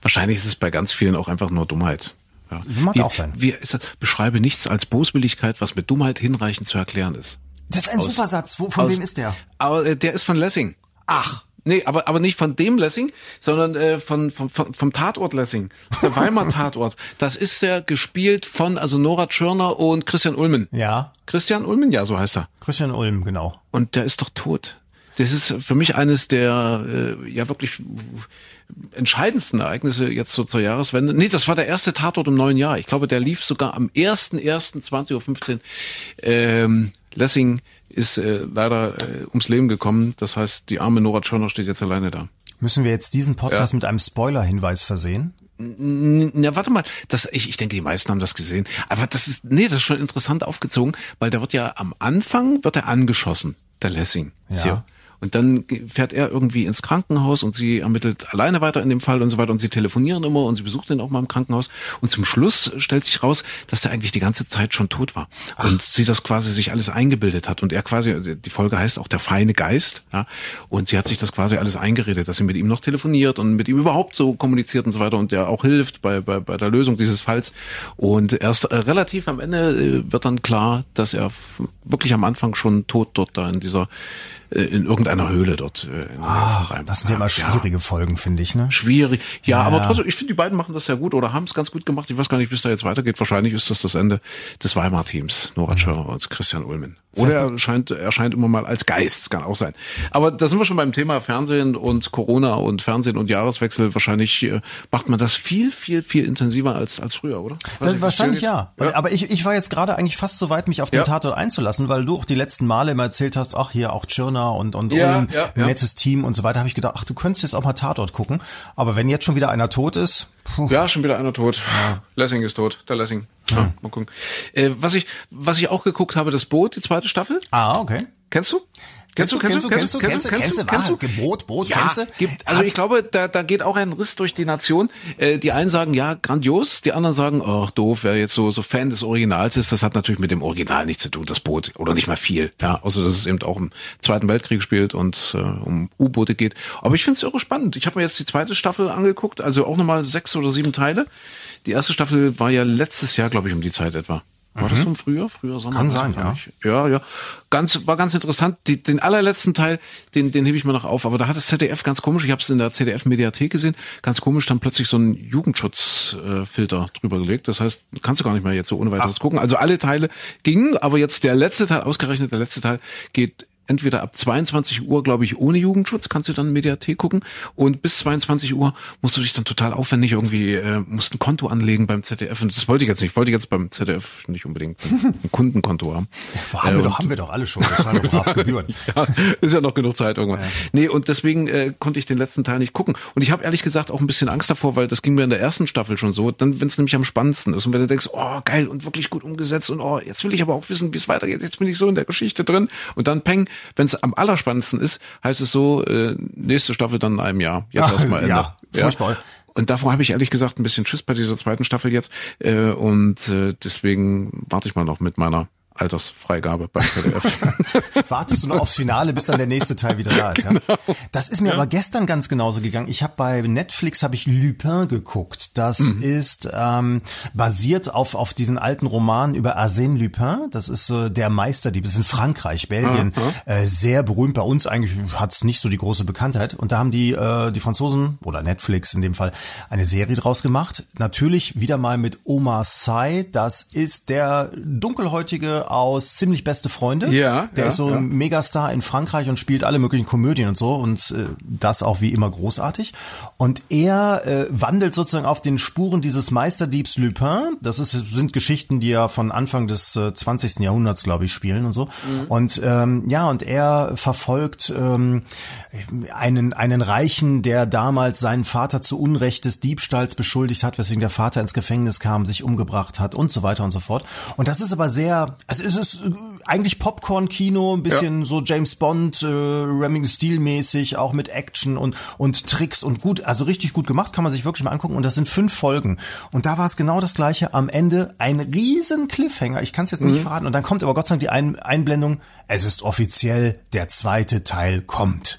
Wahrscheinlich ist es bei ganz vielen auch einfach nur Dummheit. Ja. Mag wie, auch sein. Wie ist das? Beschreibe nichts als Boswilligkeit, was mit Dummheit hinreichend zu erklären ist. Das ist ein aus, Supersatz. Wo, von aus, wem ist der? Aber, äh, der ist von Lessing. Ach. Nee, aber, aber nicht von dem Lessing, sondern äh, von, von, von, vom Tatort Lessing. Der Weimar Tatort. Das ist der gespielt von, also Nora Tschirner und Christian Ulmen. Ja. Christian Ulmen, ja, so heißt er. Christian Ulm, genau. Und der ist doch tot. Das ist für mich eines der äh, ja wirklich entscheidendsten Ereignisse jetzt so zur Jahreswende. Nee, das war der erste Tatort im neuen Jahr. Ich glaube, der lief sogar am 1.1.20.15 Uhr. Ähm, Lessing ist äh, leider äh, ums Leben gekommen. Das heißt, die arme Nora Tschirner steht jetzt alleine da. Müssen wir jetzt diesen Podcast ja. mit einem Spoiler-Hinweis versehen? Na, warte mal, das, ich, ich denke, die meisten haben das gesehen. Aber das ist, nee, das ist schon interessant aufgezogen, weil der wird ja am Anfang, wird er angeschossen, der Lessing. Ja. Und dann fährt er irgendwie ins Krankenhaus und sie ermittelt alleine weiter in dem Fall und so weiter und sie telefonieren immer und sie besucht ihn auch mal im Krankenhaus. Und zum Schluss stellt sich raus, dass er eigentlich die ganze Zeit schon tot war. Ach. Und sie das quasi sich alles eingebildet hat. Und er quasi, die Folge heißt auch der feine Geist, ja. Und sie hat sich das quasi alles eingeredet, dass sie mit ihm noch telefoniert und mit ihm überhaupt so kommuniziert und so weiter und der auch hilft bei, bei, bei der Lösung dieses Falls. Und erst äh, relativ am Ende äh, wird dann klar, dass er wirklich am Anfang schon tot dort da in dieser in irgendeiner Höhle dort. Äh, ah, das sind ja immer schwierige ja. Folgen, finde ich, ne? Schwierig. Ja, ja, aber trotzdem, ich finde, die beiden machen das sehr gut oder haben es ganz gut gemacht. Ich weiß gar nicht, bis da jetzt weitergeht. Wahrscheinlich ist das das Ende des Weimar-Teams. Nora Schörer und Christian Ulmen. Oder er scheint, er scheint immer mal als Geist, das kann auch sein. Aber da sind wir schon beim Thema Fernsehen und Corona und Fernsehen und Jahreswechsel. Wahrscheinlich äh, macht man das viel, viel, viel intensiver als, als früher, oder? Das, wahrscheinlich ja. ja. Aber ich, ich war jetzt gerade eigentlich fast so weit, mich auf den ja. Tatort einzulassen, weil du auch die letzten Male immer erzählt hast, ach hier auch Tschirner und, und ja, Ulm, ja, ja. Team und so weiter, habe ich gedacht, ach, du könntest jetzt auch mal Tatort gucken. Aber wenn jetzt schon wieder einer tot ist, Puh. Ja, schon wieder einer tot. Ja. Lessing ist tot. Der Lessing. Ja, mal gucken. Äh, was ich, was ich auch geguckt habe, das Boot, die zweite Staffel. Ah, okay. Kennst du? Kennst du, kennst du, kennst du, kennst du, kennst du, kennst du, Gebot, Brot, ja, kennst du? Gibt, also ich glaube, da, da geht auch ein Riss durch die Nation. Äh, die einen sagen, ja, grandios, die anderen sagen, ach doof, wer jetzt so, so Fan des Originals ist, das hat natürlich mit dem Original nichts zu tun, das Boot, oder nicht mal viel. Ja, außer dass es eben auch im Zweiten Weltkrieg spielt und äh, um U-Boote geht. Aber ich finde es irre spannend. Ich habe mir jetzt die zweite Staffel angeguckt, also auch nochmal sechs oder sieben Teile. Die erste Staffel war ja letztes Jahr, glaube ich, um die Zeit etwa. War mhm. das im Frühjahr? Früher Sommer? Kann sein, ja. Ja, ja. Ganz, war ganz interessant. Die, den allerletzten Teil, den, den hebe ich mir noch auf. Aber da hat das ZDF ganz komisch, ich habe es in der ZDF-Mediathek gesehen, ganz komisch dann plötzlich so einen Jugendschutzfilter drüber gelegt. Das heißt, kannst du gar nicht mehr jetzt so ohne weiteres Ach. gucken. Also alle Teile gingen, aber jetzt der letzte Teil, ausgerechnet der letzte Teil, geht entweder ab 22 Uhr, glaube ich, ohne Jugendschutz, kannst du dann Mediathek gucken. Und bis 22 Uhr musst du dich dann total aufwendig irgendwie, äh, musst ein Konto anlegen beim ZDF. Und das wollte ich jetzt nicht. Ich wollte jetzt beim ZDF nicht unbedingt ein Kundenkonto haben. Ja, haben, äh, wir doch, haben wir doch alle schon. Wir zahlen doch Gebühren. ja, ist ja noch genug Zeit irgendwann. Ja. Nee, und deswegen äh, konnte ich den letzten Teil nicht gucken. Und ich habe ehrlich gesagt auch ein bisschen Angst davor, weil das ging mir in der ersten Staffel schon so. Dann, wenn es nämlich am spannendsten ist und wenn du denkst, oh, geil und wirklich gut umgesetzt und oh, jetzt will ich aber auch wissen, wie es weitergeht. Jetzt bin ich so in der Geschichte drin. Und dann peng, wenn es am aller allerspannendsten ist, heißt es so, äh, nächste Staffel dann in einem Jahr. Jetzt erstmal Ende. Ja, furchtbar. Ja. Und davor habe ich ehrlich gesagt ein bisschen Schiss bei dieser zweiten Staffel jetzt. Äh, und äh, deswegen warte ich mal noch mit meiner Altersfreigabe beim ZDF. Wartest du noch aufs Finale, bis dann der nächste Teil wieder da ist. Ja? Genau. Das ist mir ja. aber gestern ganz genauso gegangen. Ich habe bei Netflix habe ich Lupin geguckt. Das mhm. ist ähm, basiert auf auf diesen alten Roman über Arsène Lupin. Das ist äh, der Meisterdieb. Das ist in Frankreich, Belgien, mhm. äh, sehr berühmt. Bei uns eigentlich hat es nicht so die große Bekanntheit. Und da haben die äh, die Franzosen oder Netflix in dem Fall eine Serie draus gemacht. Natürlich wieder mal mit Omar Sy. Das ist der dunkelhäutige aus Ziemlich beste Freunde. Ja. Der ja, ist so ja. ein Megastar in Frankreich und spielt alle möglichen Komödien und so und äh, das auch wie immer großartig. Und er äh, wandelt sozusagen auf den Spuren dieses Meisterdiebs Lupin. Das ist, sind Geschichten, die ja von Anfang des äh, 20. Jahrhunderts, glaube ich, spielen und so. Mhm. Und ähm, ja, und er verfolgt ähm, einen, einen Reichen, der damals seinen Vater zu Unrecht des Diebstahls beschuldigt hat, weswegen der Vater ins Gefängnis kam, sich umgebracht hat und so weiter und so fort. Und das ist aber sehr, es ist eigentlich Popcorn-Kino, ein bisschen ja. so James Bond, äh, Remington-Stil-mäßig, auch mit Action und, und Tricks und gut, also richtig gut gemacht, kann man sich wirklich mal angucken. Und das sind fünf Folgen. Und da war es genau das gleiche. Am Ende ein riesen Cliffhanger. Ich kann es jetzt nicht mhm. verraten. Und dann kommt aber Gott sei Dank die ein Einblendung, es ist offiziell, der zweite Teil kommt.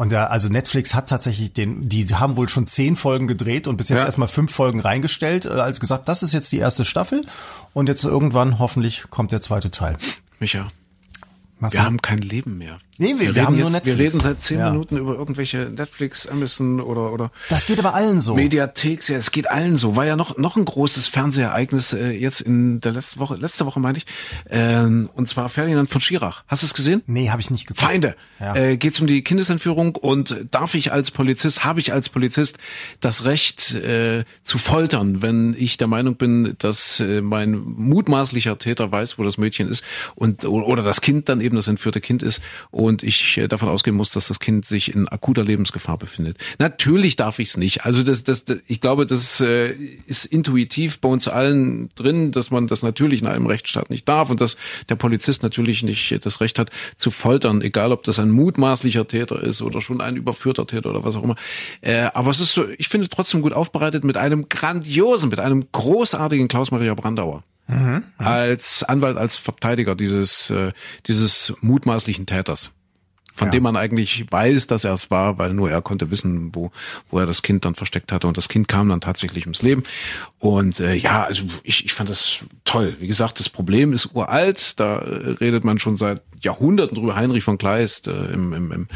Und da, also Netflix hat tatsächlich den, die haben wohl schon zehn Folgen gedreht und bis jetzt ja. erstmal fünf Folgen reingestellt, äh, als gesagt, das ist jetzt die erste Staffel und jetzt irgendwann hoffentlich kommt der zweite Teil. Micha, was wir haben kein Leben mehr. Nee, wir, wir, wir haben jetzt, nur Netflix. Wir reden seit zehn ja. Minuten über irgendwelche Netflix, Amazon oder oder. Das geht aber allen so. Mediatheks, ja, es geht allen so. War ja noch noch ein großes Fernsehereignis äh, jetzt in der letzten Woche, letzte Woche meinte ich, ähm, und zwar Ferdinand von Schirach. Hast du es gesehen? Nee, habe ich nicht geguckt. Feinde. Ja. Äh, Geht um die Kindesentführung und darf ich als Polizist, habe ich als Polizist das Recht äh, zu foltern, wenn ich der Meinung bin, dass äh, mein mutmaßlicher Täter weiß, wo das Mädchen ist und oder das Kind dann eben das entführte Kind ist und und ich äh, davon ausgehen muss, dass das Kind sich in akuter Lebensgefahr befindet. Natürlich darf ich es nicht. Also das, das, das, ich glaube, das äh, ist intuitiv bei uns allen drin, dass man das natürlich in einem Rechtsstaat nicht darf und dass der Polizist natürlich nicht das Recht hat zu foltern, egal ob das ein mutmaßlicher Täter ist oder schon ein überführter Täter oder was auch immer. Äh, aber es ist so, ich finde trotzdem gut aufbereitet mit einem grandiosen, mit einem großartigen Klaus-Maria Brandauer. Mhm, als Anwalt, als Verteidiger dieses, äh, dieses mutmaßlichen Täters von ja. dem man eigentlich weiß, dass er es war, weil nur er konnte wissen, wo, wo er das Kind dann versteckt hatte. Und das Kind kam dann tatsächlich ums Leben. Und äh, ja, also ich, ich fand das toll. Wie gesagt, das Problem ist uralt. Da äh, redet man schon seit Jahrhunderten drüber. Heinrich von Kleist äh, im, im, im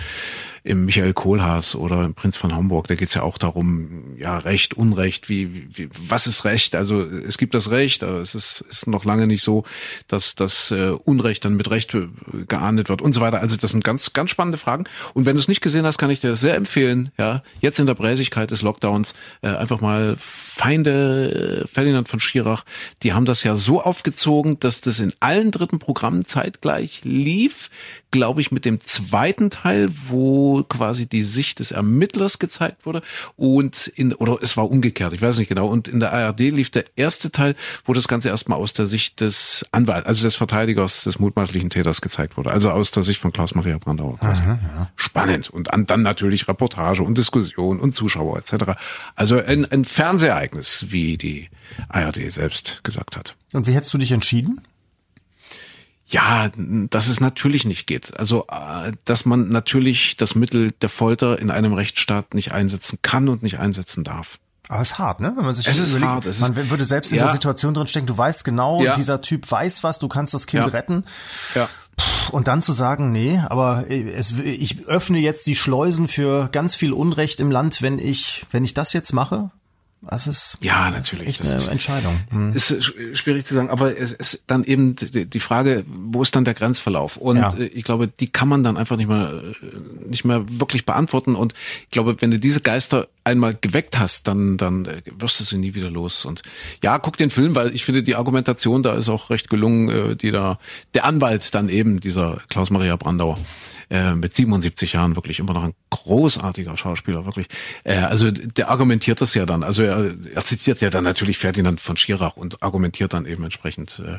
im Michael Kohlhaas oder im Prinz von Hamburg, da geht's ja auch darum, ja, Recht, Unrecht, wie, wie was ist Recht? Also es gibt das Recht, aber es ist, ist noch lange nicht so, dass das äh, Unrecht dann mit Recht äh, geahndet wird und so weiter. Also das sind ganz, ganz spannende Fragen. Und wenn du es nicht gesehen hast, kann ich dir das sehr empfehlen. Ja, jetzt in der Bräsigkeit des Lockdowns äh, einfach mal Feinde äh, Ferdinand von Schirach, die haben das ja so aufgezogen, dass das in allen dritten Programmen zeitgleich lief glaube ich, mit dem zweiten Teil, wo quasi die Sicht des Ermittlers gezeigt wurde und in, oder es war umgekehrt, ich weiß nicht genau. Und in der ARD lief der erste Teil, wo das Ganze erstmal aus der Sicht des Anwalts, also des Verteidigers des mutmaßlichen Täters gezeigt wurde. Also aus der Sicht von Klaus-Maria Brandauer. Aha, ja. Spannend. Und dann natürlich Reportage und Diskussion und Zuschauer etc. Also ein, ein Fernsehereignis, wie die ARD selbst gesagt hat. Und wie hättest du dich entschieden? Ja, dass es natürlich nicht geht. Also, äh, dass man natürlich das Mittel der Folter in einem Rechtsstaat nicht einsetzen kann und nicht einsetzen darf. Aber es ist hart, ne? Wenn man sich es ist überlegt, hart. Es man ist, würde selbst in ja. der Situation drin stecken, du weißt genau, ja. dieser Typ weiß was, du kannst das Kind ja. retten. Ja. Und dann zu sagen, nee, aber es, ich öffne jetzt die Schleusen für ganz viel Unrecht im Land, wenn ich, wenn ich das jetzt mache, das ist ja natürlich echt eine ist, Entscheidung. Hm. Ist schwierig zu sagen, aber es ist dann eben die Frage, wo ist dann der Grenzverlauf? Und ja. Äh, ich glaube, die kann man dann einfach nicht mehr äh, nicht mehr wirklich beantworten. Und ich glaube, wenn du diese Geister einmal geweckt hast, dann dann äh, wirst du sie nie wieder los. Und ja, guck den Film, weil ich finde die Argumentation da ist auch recht gelungen, die da der Anwalt dann eben dieser Klaus Maria Brandauer äh, mit 77 Jahren wirklich immer noch ein großartiger Schauspieler, wirklich. Äh, also der argumentiert das ja dann. Also er, er zitiert ja dann natürlich Ferdinand von Schirach und argumentiert dann eben entsprechend äh,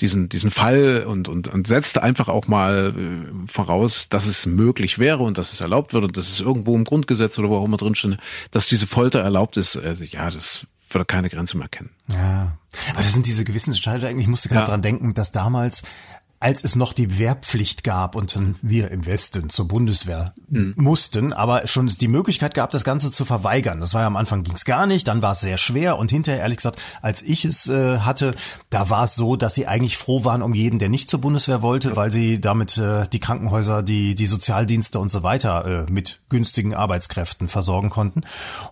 diesen, diesen Fall und, und, und setzt einfach auch mal äh, voraus, dass es möglich wäre und dass es erlaubt wird und dass es irgendwo im Grundgesetz oder wo auch immer drin steht, dass diese Folter erlaubt ist. Also, ja, das würde keine Grenze mehr kennen. Ja. Aber das sind diese Gewissensentscheidungen. Ich musste gerade ja. dran denken, dass damals als es noch die Wehrpflicht gab und wir im Westen zur Bundeswehr mhm. mussten, aber schon die Möglichkeit gab, das Ganze zu verweigern. Das war ja am Anfang ging's gar nicht, dann war es sehr schwer und hinterher, ehrlich gesagt, als ich es äh, hatte, da war es so, dass sie eigentlich froh waren um jeden, der nicht zur Bundeswehr wollte, weil sie damit äh, die Krankenhäuser, die, die Sozialdienste und so weiter äh, mit günstigen Arbeitskräften versorgen konnten.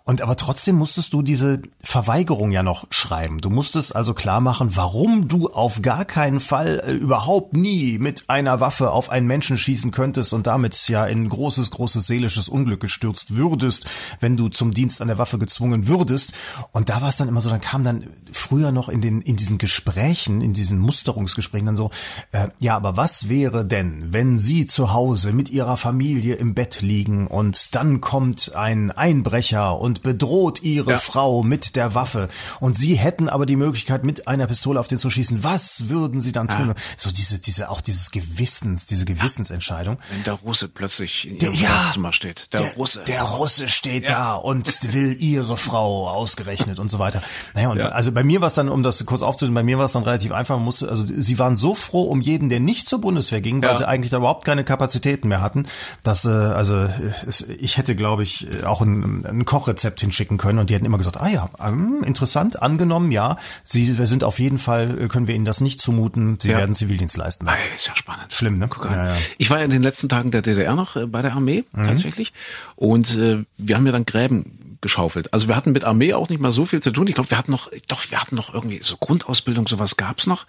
Und aber trotzdem musstest du diese Verweigerung ja noch schreiben. Du musstest also klar machen, warum du auf gar keinen Fall äh, überhaupt nie mit einer Waffe auf einen Menschen schießen könntest und damit ja in großes, großes seelisches Unglück gestürzt würdest, wenn du zum Dienst an der Waffe gezwungen würdest. Und da war es dann immer so, dann kam dann früher noch in den, in diesen Gesprächen, in diesen Musterungsgesprächen dann so, äh, ja, aber was wäre denn, wenn Sie zu Hause mit Ihrer Familie im Bett liegen und dann kommt ein Einbrecher und bedroht Ihre ja. Frau mit der Waffe und Sie hätten aber die Möglichkeit, mit einer Pistole auf den zu schießen. Was würden Sie dann tun? Ja. So diese, diese, auch dieses Gewissens, diese Gewissensentscheidung. Wenn der Russe plötzlich in Ihrem der, Schlafzimmer steht. Der, der, Russe. Der Russe steht da und will Ihre Frau ausgerechnet und so weiter. Naja, und also bei mir war es dann, um das kurz aufzunehmen, bei mir war es dann relativ einfach. Man musste, also Sie waren so froh um jeden, der nicht zur Bundeswehr ging, weil sie eigentlich da überhaupt keine Kapazitäten mehr hatten. Dass, äh, also es, ich hätte, glaube ich, auch ein, ein Kochrezept hinschicken können und die hätten immer gesagt, ah ja, ähm, interessant, angenommen, ja, Sie sind auf jeden Fall, äh, können wir Ihnen das nicht zumuten, Sie ja. werden Zivildienst leisten. Ah, ist ja spannend. Schlimm, ne? Ja, ja. Ich war ja in den letzten Tagen der DDR noch äh, bei der Armee, mhm. tatsächlich. Und äh, wir haben ja dann Gräben geschaufelt. Also wir hatten mit Armee auch nicht mal so viel zu tun. Ich glaube, wir hatten noch, doch, wir hatten noch irgendwie so Grundausbildung, sowas gab's noch.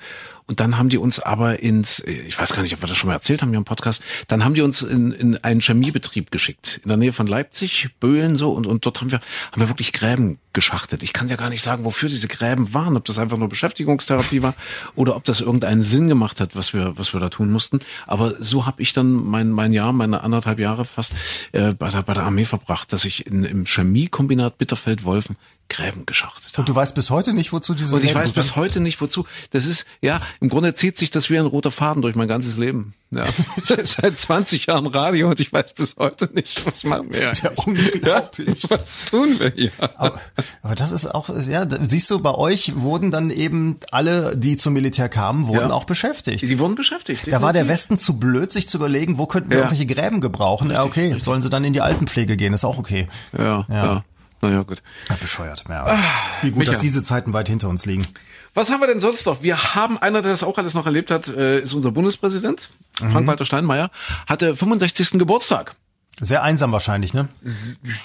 Und dann haben die uns aber ins, ich weiß gar nicht, ob wir das schon mal erzählt haben hier im Podcast, dann haben die uns in, in einen Chemiebetrieb geschickt, in der Nähe von Leipzig, Böhlen so, und, und dort haben wir, haben wir wirklich Gräben geschachtet. Ich kann ja gar nicht sagen, wofür diese Gräben waren, ob das einfach nur Beschäftigungstherapie war oder ob das irgendeinen Sinn gemacht hat, was wir, was wir da tun mussten. Aber so habe ich dann mein, mein Jahr, meine anderthalb Jahre fast äh, bei, der, bei der Armee verbracht, dass ich in, im Chemiekombinat Bitterfeld-Wolfen Gräben geschachtet haben. Und du weißt bis heute nicht, wozu diese Und ich Gräben weiß bis heute nicht, wozu. Das ist, ja, im Grunde zieht sich das wie ein roter Faden durch mein ganzes Leben. Ja. Seit 20 Jahren Radio und ich weiß bis heute nicht, was machen wir. Das ist ja unglaublich. Ja, was tun wir hier? Aber, aber, das ist auch, ja, siehst du, bei euch wurden dann eben alle, die zum Militär kamen, wurden ja. auch beschäftigt. Die wurden beschäftigt. Definitiv. Da war der Westen zu blöd, sich zu überlegen, wo könnten wir ja. irgendwelche Gräben gebrauchen. Ja, okay, sollen sie dann in die Altenpflege gehen, ist auch okay. Ja, ja. Ja. Naja, gut. Ja, bescheuert. Ja, ah, Wie gut, Micha. dass diese Zeiten weit hinter uns liegen. Was haben wir denn sonst noch? Wir haben einer, der das auch alles noch erlebt hat, äh, ist unser Bundespräsident, mhm. Frank-Walter Steinmeier, hatte 65. Geburtstag. Sehr einsam wahrscheinlich, ne?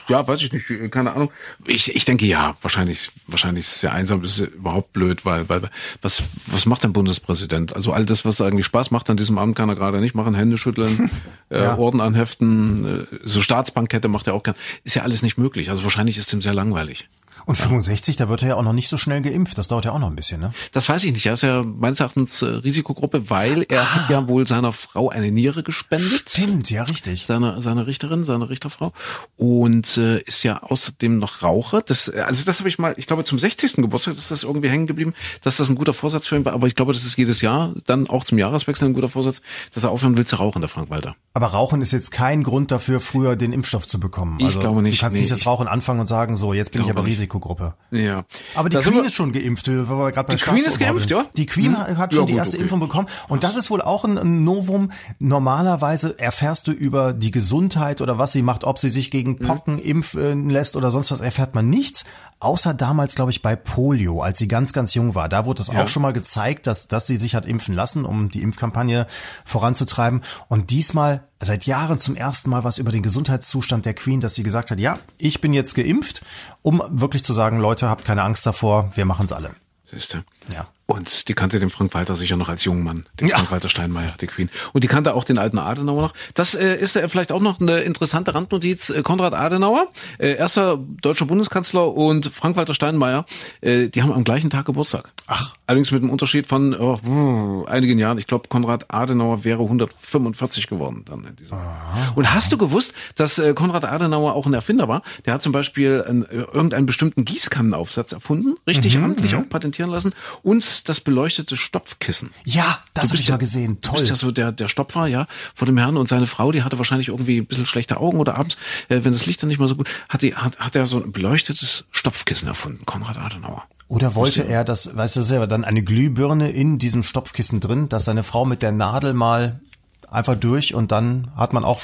Ja, weiß ich nicht, keine Ahnung. Ich, ich denke ja, wahrscheinlich, wahrscheinlich sehr einsam. Das ist überhaupt blöd, weil, weil was, was macht ein Bundespräsident? Also all das, was eigentlich Spaß macht an diesem Abend, kann er gerade nicht machen. Hände schütteln, äh, ja. Orden anheften, äh, so Staatsbankette macht er auch gern. Ist ja alles nicht möglich. Also wahrscheinlich ist ihm sehr langweilig. Und 65, da wird er ja auch noch nicht so schnell geimpft. Das dauert ja auch noch ein bisschen, ne? Das weiß ich nicht. Er ist ja meines Erachtens äh, Risikogruppe, weil er ah. hat ja wohl seiner Frau eine Niere gespendet. Stimmt, ja, richtig. Seine, seine Richterin, seine Richterfrau. Und äh, ist ja außerdem noch Raucher. Das, also das habe ich mal, ich glaube zum 60. Geburtstag ist das irgendwie hängen geblieben, dass das ein guter Vorsatz für ihn war. Aber ich glaube, das ist jedes Jahr dann auch zum Jahreswechsel ein guter Vorsatz, dass er aufhören will zu rauchen, der Frank Walter. Aber Rauchen ist jetzt kein Grund dafür, früher den Impfstoff zu bekommen. Also, ich glaube nicht. Du kannst nee, nicht das Rauchen anfangen und sagen, so, jetzt bin ich aber nicht. Risikogruppe. Ja. Aber die da Queen ist schon geimpft, wir gerade bei Die Queen ist geimpft, ja. Die Queen hm? hat schon ja, gut, die erste okay. Impfung bekommen. Und das ist wohl auch ein Novum. Normalerweise erfährst du über die Gesundheit oder was sie macht, ob sie sich gegen hm. Pocken mhm. impfen lässt oder sonst was, erfährt man nichts. Außer damals, glaube ich, bei Polio, als sie ganz, ganz jung war. Da wurde es ja. auch schon mal gezeigt, dass, dass sie sich hat impfen lassen, um die Impfkampagne voranzutreiben. Und diesmal seit Jahren zum ersten Mal was über den Gesundheitszustand der Queen, dass sie gesagt hat, ja, ich bin jetzt geimpft, um wirklich zu sagen, Leute, habt keine Angst davor, wir machen's alle. Siehste. Ja. Und die kannte den Frank Walter sicher noch als jungen Mann, den ja. Frank Walter Steinmeier, die Queen. Und die kannte auch den alten Adenauer noch. Das äh, ist äh, vielleicht auch noch eine interessante Randnotiz. Äh, Konrad Adenauer, äh, erster deutscher Bundeskanzler und Frank Walter Steinmeier, äh, die haben am gleichen Tag Geburtstag. Ach. Allerdings mit einem Unterschied von oh, einigen Jahren. Ich glaube, Konrad Adenauer wäre 145 geworden dann in diesem. Aha. Und hast du gewusst, dass äh, Konrad Adenauer auch ein Erfinder war? Der hat zum Beispiel ein, äh, irgendeinen bestimmten Gießkannenaufsatz erfunden, richtig mhm, amtlich mhm. auch patentieren lassen und das beleuchtete Stopfkissen. Ja, das habe ich ja gesehen. Toll. Du bist ja so der, der Stopfer, ja, vor dem Herrn und seine Frau, die hatte wahrscheinlich irgendwie ein bisschen schlechte Augen oder abends, äh, wenn das Licht dann nicht mehr so gut, hat, die, hat, hat er so ein beleuchtetes Stopfkissen erfunden, Konrad Adenauer. Oder wollte er das, weißt du selber, dann eine Glühbirne in diesem Stopfkissen drin, dass seine Frau mit der Nadel mal einfach durch und dann hat man auch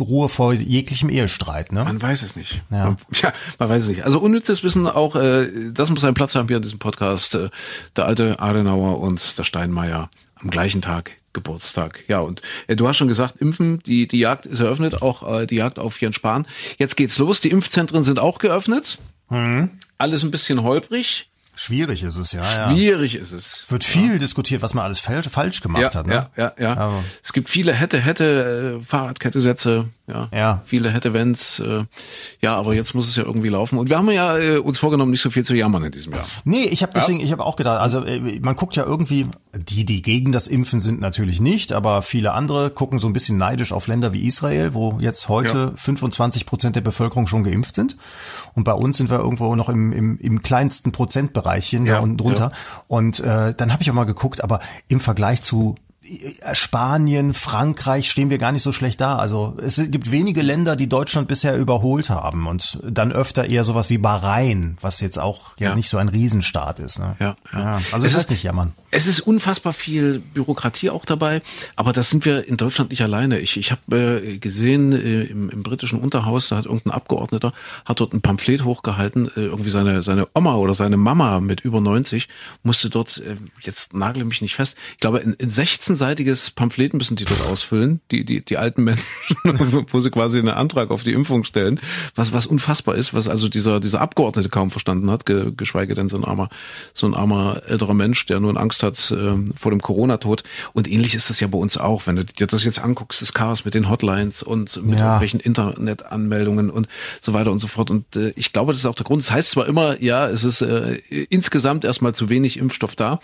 Ruhe vor jeglichem Ehestreit. Ne? Man weiß es nicht. Ja. ja, man weiß es nicht. Also unnützes Wissen auch, äh, das muss einen Platz haben hier in diesem Podcast. Äh, der alte Adenauer und der Steinmeier am gleichen Tag Geburtstag. Ja, und äh, du hast schon gesagt, Impfen, die, die Jagd ist eröffnet, auch äh, die Jagd auf Jens Spahn. Jetzt geht's los, die Impfzentren sind auch geöffnet. Mhm. Alles ein bisschen holprig. Schwierig ist es, ja. ja. Schwierig ist es. Wird viel ja. diskutiert, was man alles falsch, falsch gemacht ja, hat. Ne? Ja, ja, ja. Aber es gibt viele hätte, hätte, äh, Fahrradkette-Sätze, ja. ja. Viele hätte, wenns. Äh, ja, aber jetzt muss es ja irgendwie laufen. Und wir haben ja äh, uns vorgenommen, nicht so viel zu jammern in diesem Jahr. Nee, ich habe deswegen, ich habe auch gedacht, also äh, man guckt ja irgendwie, die, die gegen das Impfen sind natürlich nicht, aber viele andere gucken so ein bisschen neidisch auf Länder wie Israel, wo jetzt heute 25 Prozent der Bevölkerung schon geimpft sind. Und bei uns sind wir irgendwo noch im, im, im kleinsten Prozentbereichchen ja, da unten drunter. Ja. Und äh, dann habe ich auch mal geguckt, aber im Vergleich zu Spanien, Frankreich stehen wir gar nicht so schlecht da. Also es gibt wenige Länder, die Deutschland bisher überholt haben und dann öfter eher sowas wie Bahrain, was jetzt auch ja, ja nicht so ein Riesenstaat ist. Ne? Ja, ja. also es ist nicht jammern. Es ist unfassbar viel Bürokratie auch dabei, aber das sind wir in Deutschland nicht alleine. Ich, ich habe äh, gesehen äh, im, im britischen Unterhaus, da hat irgendein Abgeordneter hat dort ein Pamphlet hochgehalten, äh, irgendwie seine seine Oma oder seine Mama mit über 90 musste dort äh, jetzt nagle mich nicht fest. Ich glaube in, in 16 seitiges Pamphlet müssen die dort ausfüllen, die, die, die alten Menschen, wo sie quasi einen Antrag auf die Impfung stellen, was, was unfassbar ist, was also dieser, dieser Abgeordnete kaum verstanden hat, ge, geschweige denn so ein armer, so ein armer älterer Mensch, der nur in Angst hat äh, vor dem Corona-Tod. Und ähnlich ist das ja bei uns auch, wenn du dir das jetzt anguckst, das Chaos mit den Hotlines und mit ja. irgendwelchen Internetanmeldungen und so weiter und so fort. Und äh, ich glaube, das ist auch der Grund. Das heißt zwar immer, ja, es ist äh, insgesamt erstmal zu wenig Impfstoff da,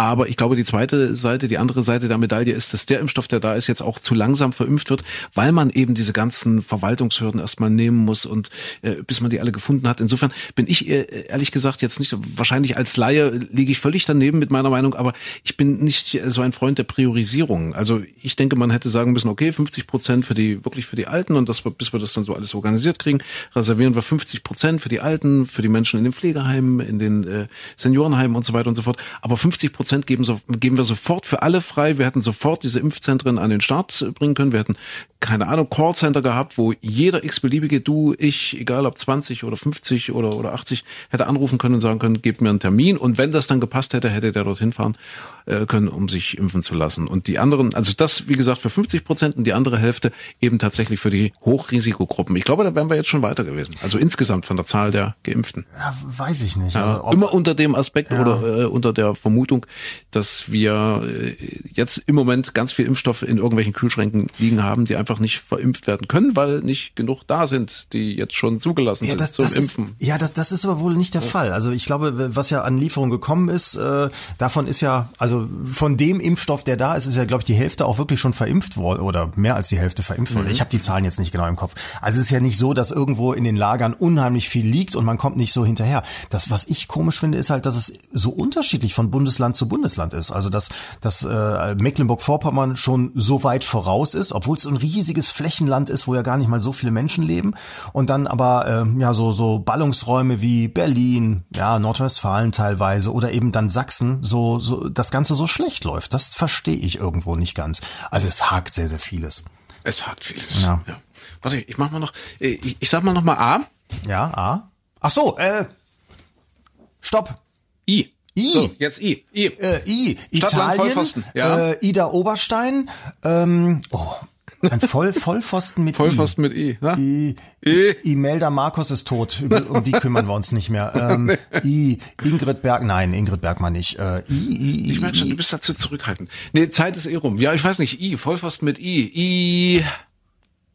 aber ich glaube, die zweite Seite, die andere Seite der Medaille ist, dass der Impfstoff, der da ist, jetzt auch zu langsam verimpft wird, weil man eben diese ganzen Verwaltungshürden erstmal nehmen muss und äh, bis man die alle gefunden hat. Insofern bin ich äh, ehrlich gesagt jetzt nicht, wahrscheinlich als Laie liege ich völlig daneben mit meiner Meinung, aber ich bin nicht so ein Freund der Priorisierung. Also ich denke, man hätte sagen müssen, okay, 50 Prozent für die, wirklich für die Alten und das, bis wir das dann so alles organisiert kriegen, reservieren wir 50 Prozent für die Alten, für die Menschen in den Pflegeheimen, in den äh, Seniorenheimen und so weiter und so fort. Aber 50 Prozent geben, so, geben wir sofort für alle frei. Wir hätten sofort diese Impfzentren an den Start bringen können. Wir hätten, keine Ahnung, Callcenter gehabt, wo jeder x-beliebige, du, ich, egal ob 20 oder 50 oder, oder 80, hätte anrufen können und sagen können, gebt mir einen Termin. Und wenn das dann gepasst hätte, hätte der dorthin fahren äh, können, um sich impfen zu lassen. Und die anderen, also das, wie gesagt, für 50 Prozent und die andere Hälfte eben tatsächlich für die Hochrisikogruppen. Ich glaube, da wären wir jetzt schon weiter gewesen. Also insgesamt von der Zahl der Geimpften. Ja, weiß ich nicht. Ja, also immer unter dem Aspekt ja. oder äh, unter der Vermutung, dass wir äh, jetzt im Moment ganz viel Impfstoff in irgendwelchen Kühlschränken liegen haben, die einfach nicht verimpft werden können, weil nicht genug da sind, die jetzt schon zugelassen ja, das, sind zum das Impfen. Ist, ja, das, das ist aber wohl nicht der ja. Fall. Also ich glaube, was ja an Lieferung gekommen ist, äh, davon ist ja, also von dem Impfstoff, der da ist, ist ja, glaube ich, die Hälfte auch wirklich schon verimpft worden oder mehr als die Hälfte verimpft worden. Mhm. Ich habe die Zahlen jetzt nicht genau im Kopf. Also es ist ja nicht so, dass irgendwo in den Lagern unheimlich viel liegt und man kommt nicht so hinterher. Das, was ich komisch finde, ist halt, dass es so unterschiedlich von Bundesland zu Bundesland ist. Also dass, dass äh, Mecklenburg-Vorpommern schon so weit voraus ist, obwohl es so ein riesiges Flächenland ist, wo ja gar nicht mal so viele Menschen leben. Und dann aber äh, ja so so Ballungsräume wie Berlin, ja Nordrhein-Westfalen teilweise oder eben dann Sachsen so so das Ganze so schlecht läuft. Das verstehe ich irgendwo nicht ganz. Also es hakt sehr sehr vieles. Es hakt vieles. Ja. ja. Warte, ich mach mal noch. Äh, ich, ich sag mal noch mal A. Ja A. Ach so. Äh, stopp. I. I. So, jetzt I. I. Äh, I. Italien. Ja. Äh, Ida Oberstein. Ähm, oh, ein Voll, Vollpfosten mit Vollpfosten I. mit I. Ne? I. I. Imelda Markus ist tot. um die kümmern wir uns nicht mehr. Ähm, I. Ingrid Berg, nein, Ingrid Bergmann nicht. Äh, I, I, I, ich merke schon, du bist dazu zurückhaltend. Nee, Zeit ist eh rum. Ja, ich weiß nicht. I. Vollpfosten mit I. I.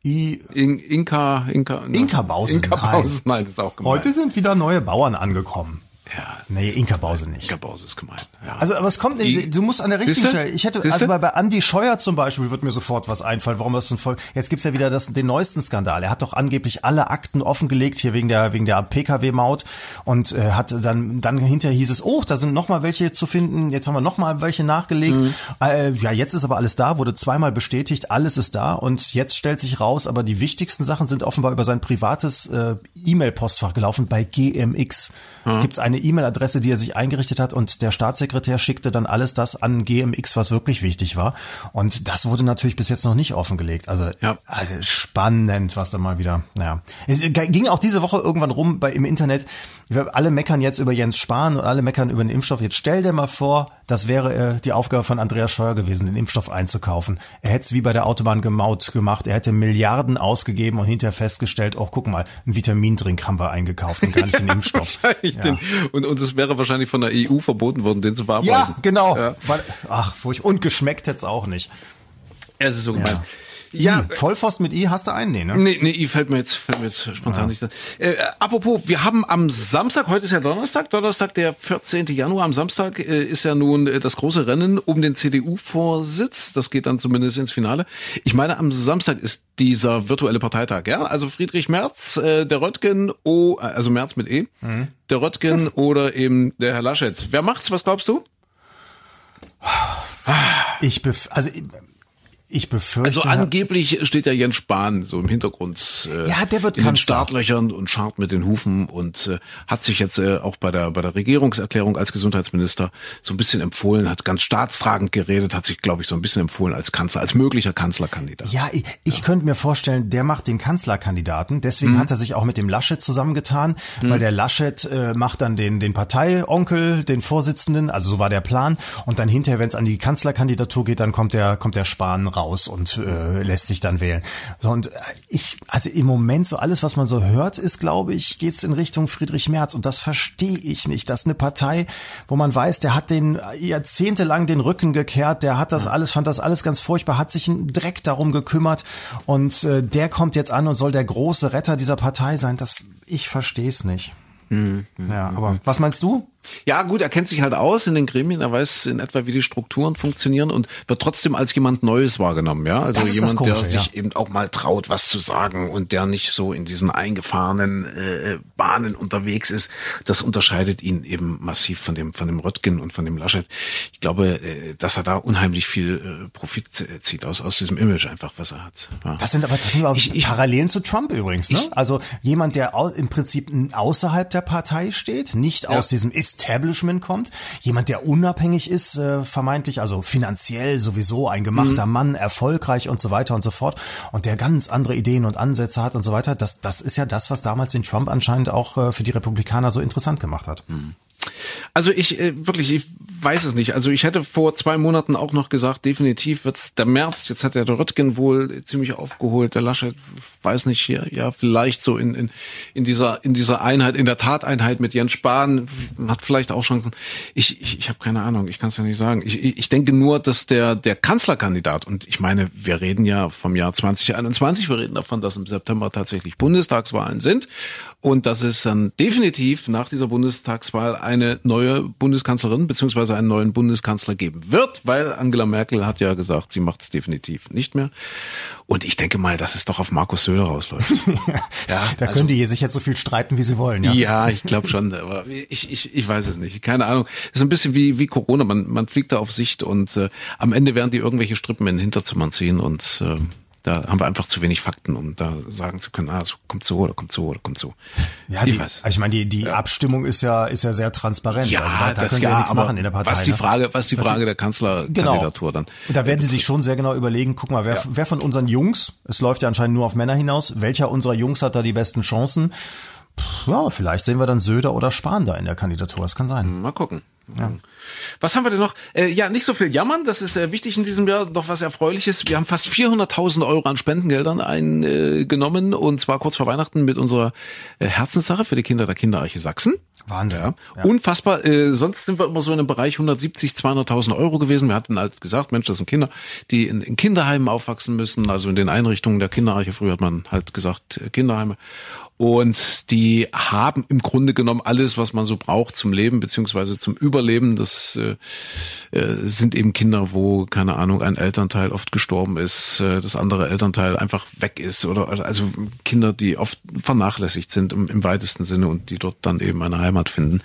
I, In, Inka, Inka, Inka Bausen. Inka Bausen, nein, das ist auch gemein. Heute sind wieder neue Bauern angekommen. Ja. Nee, Inka Bause nicht. Inka Bause ist gemein. Ja. Also, aber es kommt nicht, du musst an der richtigen Stelle. Ich hätte, Siehste? also bei, bei Andy Scheuer zum Beispiel wird mir sofort was einfallen, warum das denn voll, jetzt gibt's ja wieder das, den neuesten Skandal. Er hat doch angeblich alle Akten offengelegt, hier wegen der, wegen der PKW-Maut und äh, hat dann, dann hinterher hieß es, oh, da sind noch mal welche zu finden, jetzt haben wir noch mal welche nachgelegt. Mhm. Äh, ja, jetzt ist aber alles da, wurde zweimal bestätigt, alles ist da und jetzt stellt sich raus, aber die wichtigsten Sachen sind offenbar über sein privates äh, E-Mail-Postfach gelaufen bei GMX. Mhm. Gibt's eine E-Mail-Adresse, die er sich eingerichtet hat und der Staatssekretär Staatssekretär schickte dann alles das an GMX, was wirklich wichtig war. Und das wurde natürlich bis jetzt noch nicht offengelegt. Also, ja. also spannend, was da mal wieder, naja. Es ging auch diese Woche irgendwann rum bei, im Internet, wir alle meckern jetzt über Jens Spahn und alle meckern über den Impfstoff. Jetzt stell dir mal vor, das wäre äh, die Aufgabe von Andreas Scheuer gewesen, den Impfstoff einzukaufen. Er hätte es wie bei der Autobahn gemaut gemacht. Er hätte Milliarden ausgegeben und hinterher festgestellt, oh, guck mal, einen Vitamindrink haben wir eingekauft und gar nicht den Impfstoff. ja. den, und, und es wäre wahrscheinlich von der EU verboten worden, den zu verarbeiten. Ja, genau. Ja. Weil, ach, furchtbar. Und geschmeckt hätte es auch nicht. Es ist so gemein. Ja. Ja, Vollpfosten mit I hast du einen? Nee, ne? Nee, nee, I fällt mir jetzt, fällt mir jetzt spontan ja. nicht an. Äh, apropos, wir haben am Samstag, heute ist ja Donnerstag, Donnerstag, der 14. Januar, am Samstag äh, ist ja nun äh, das große Rennen um den CDU-Vorsitz. Das geht dann zumindest ins Finale. Ich meine, am Samstag ist dieser virtuelle Parteitag, ja? Also Friedrich Merz, äh, der Röttgen, o, also Merz mit E, mhm. der Röttgen oder eben der Herr Laschet. Wer macht's, was glaubst du? Ich bef also ich befürchte. Also angeblich steht ja Jens Spahn so im Hintergrund äh, ja, der wird in den Startlöchern und scharrt mit den Hufen und äh, hat sich jetzt äh, auch bei der bei der Regierungserklärung als Gesundheitsminister so ein bisschen empfohlen, hat ganz staatstragend geredet, hat sich glaube ich so ein bisschen empfohlen als Kanzler, als möglicher Kanzlerkandidat. Ja, ich, ich ja. könnte mir vorstellen, der macht den Kanzlerkandidaten, deswegen mhm. hat er sich auch mit dem Laschet zusammengetan, mhm. weil der Laschet äh, macht dann den den Parteionkel, den Vorsitzenden, also so war der Plan und dann hinterher, wenn es an die Kanzlerkandidatur geht, dann kommt der kommt der Spahn raus aus und äh, lässt sich dann wählen. So, und äh, ich, also im Moment so alles, was man so hört, ist, glaube ich, geht's in Richtung Friedrich Merz. Und das verstehe ich nicht. Das ist eine Partei, wo man weiß, der hat den jahrzehntelang den Rücken gekehrt, der hat das alles, fand das alles ganz furchtbar, hat sich einen Dreck darum gekümmert und äh, der kommt jetzt an und soll der große Retter dieser Partei sein. Das, ich verstehe es nicht. Mhm. Ja, aber was meinst du? Ja, gut, er kennt sich halt aus in den Gremien, er weiß in etwa, wie die Strukturen funktionieren und wird trotzdem als jemand Neues wahrgenommen, ja. Also jemand, Komische, der sich ja. eben auch mal traut, was zu sagen und der nicht so in diesen eingefahrenen äh, Bahnen unterwegs ist. Das unterscheidet ihn eben massiv von dem, von dem Röttgen und von dem Laschet. Ich glaube, äh, dass er da unheimlich viel äh, Profit zieht aus, aus diesem Image einfach, was er hat. Ja. Das sind aber, das sind aber ich, ich, Parallelen zu Trump übrigens, ne? Ich, also jemand, der im Prinzip außerhalb der Partei steht, nicht ja. aus diesem ist Establishment kommt, jemand, der unabhängig ist, äh, vermeintlich, also finanziell sowieso ein gemachter mhm. Mann, erfolgreich und so weiter und so fort und der ganz andere Ideen und Ansätze hat und so weiter. Das, das ist ja das, was damals den Trump anscheinend auch äh, für die Republikaner so interessant gemacht hat. Mhm. Also ich äh, wirklich, ich weiß es nicht. Also ich hätte vor zwei Monaten auch noch gesagt, definitiv wird's der März. Jetzt hat der Röttgen wohl ziemlich aufgeholt. Der Laschet weiß nicht hier, ja vielleicht so in, in in dieser in dieser Einheit, in der Tateinheit mit Jens Spahn hat vielleicht auch schon. Ich ich, ich habe keine Ahnung. Ich kann es ja nicht sagen. Ich, ich denke nur, dass der der Kanzlerkandidat und ich meine, wir reden ja vom Jahr 2021. Wir reden davon, dass im September tatsächlich Bundestagswahlen sind und dass es dann definitiv nach dieser Bundestagswahl eine neue Bundeskanzlerin beziehungsweise einen neuen Bundeskanzler geben wird, weil Angela Merkel hat ja gesagt, sie macht es definitiv nicht mehr. Und ich denke mal, dass es doch auf Markus Söder rausläuft. ja, da also, können die sich jetzt so viel streiten, wie sie wollen. Ja, ja ich glaube schon, aber ich, ich, ich weiß es nicht. Keine Ahnung. Es ist ein bisschen wie, wie Corona. Man, man fliegt da auf Sicht und äh, am Ende werden die irgendwelche Strippen in den Hinterzimmern ziehen und äh, da haben wir einfach zu wenig Fakten, um da sagen zu können, ah, es kommt so oder kommt so oder kommt so. Ja, ich die, weiß. Also ich meine, die, die ja. Abstimmung ist ja, ist ja sehr transparent. Ja, also da, da das können ja, ja nichts machen in der Partei. Was die ne? Frage, was die Frage was der Kanzlerkandidatur genau. dann. Und da werden sie sich schon sehr genau überlegen, guck mal, wer, ja. wer von unseren Jungs, es läuft ja anscheinend nur auf Männer hinaus, welcher unserer Jungs hat da die besten Chancen? Ja, vielleicht sehen wir dann Söder oder Spahn da in der Kandidatur. Das kann sein. Mal gucken. Ja. Was haben wir denn noch? Äh, ja, nicht so viel jammern, das ist äh, wichtig in diesem Jahr. Noch was Erfreuliches. Wir haben fast 400.000 Euro an Spendengeldern eingenommen äh, und zwar kurz vor Weihnachten mit unserer äh, Herzenssache für die Kinder der Kinderarche Sachsen. Wahnsinn. Ja. ja. Unfassbar. Äh, sonst sind wir immer so in einem Bereich 170, 200.000 Euro gewesen. Wir hatten halt gesagt, Mensch, das sind Kinder, die in, in Kinderheimen aufwachsen müssen. Also in den Einrichtungen der Kinderarche. Früher hat man halt gesagt äh, Kinderheime. Und die haben im Grunde genommen alles, was man so braucht zum Leben beziehungsweise zum Überleben. Das äh, äh, sind eben Kinder, wo, keine Ahnung, ein Elternteil oft gestorben ist, äh, das andere Elternteil einfach weg ist oder also Kinder, die oft vernachlässigt sind im, im weitesten Sinne und die dort dann eben eine Heimat finden.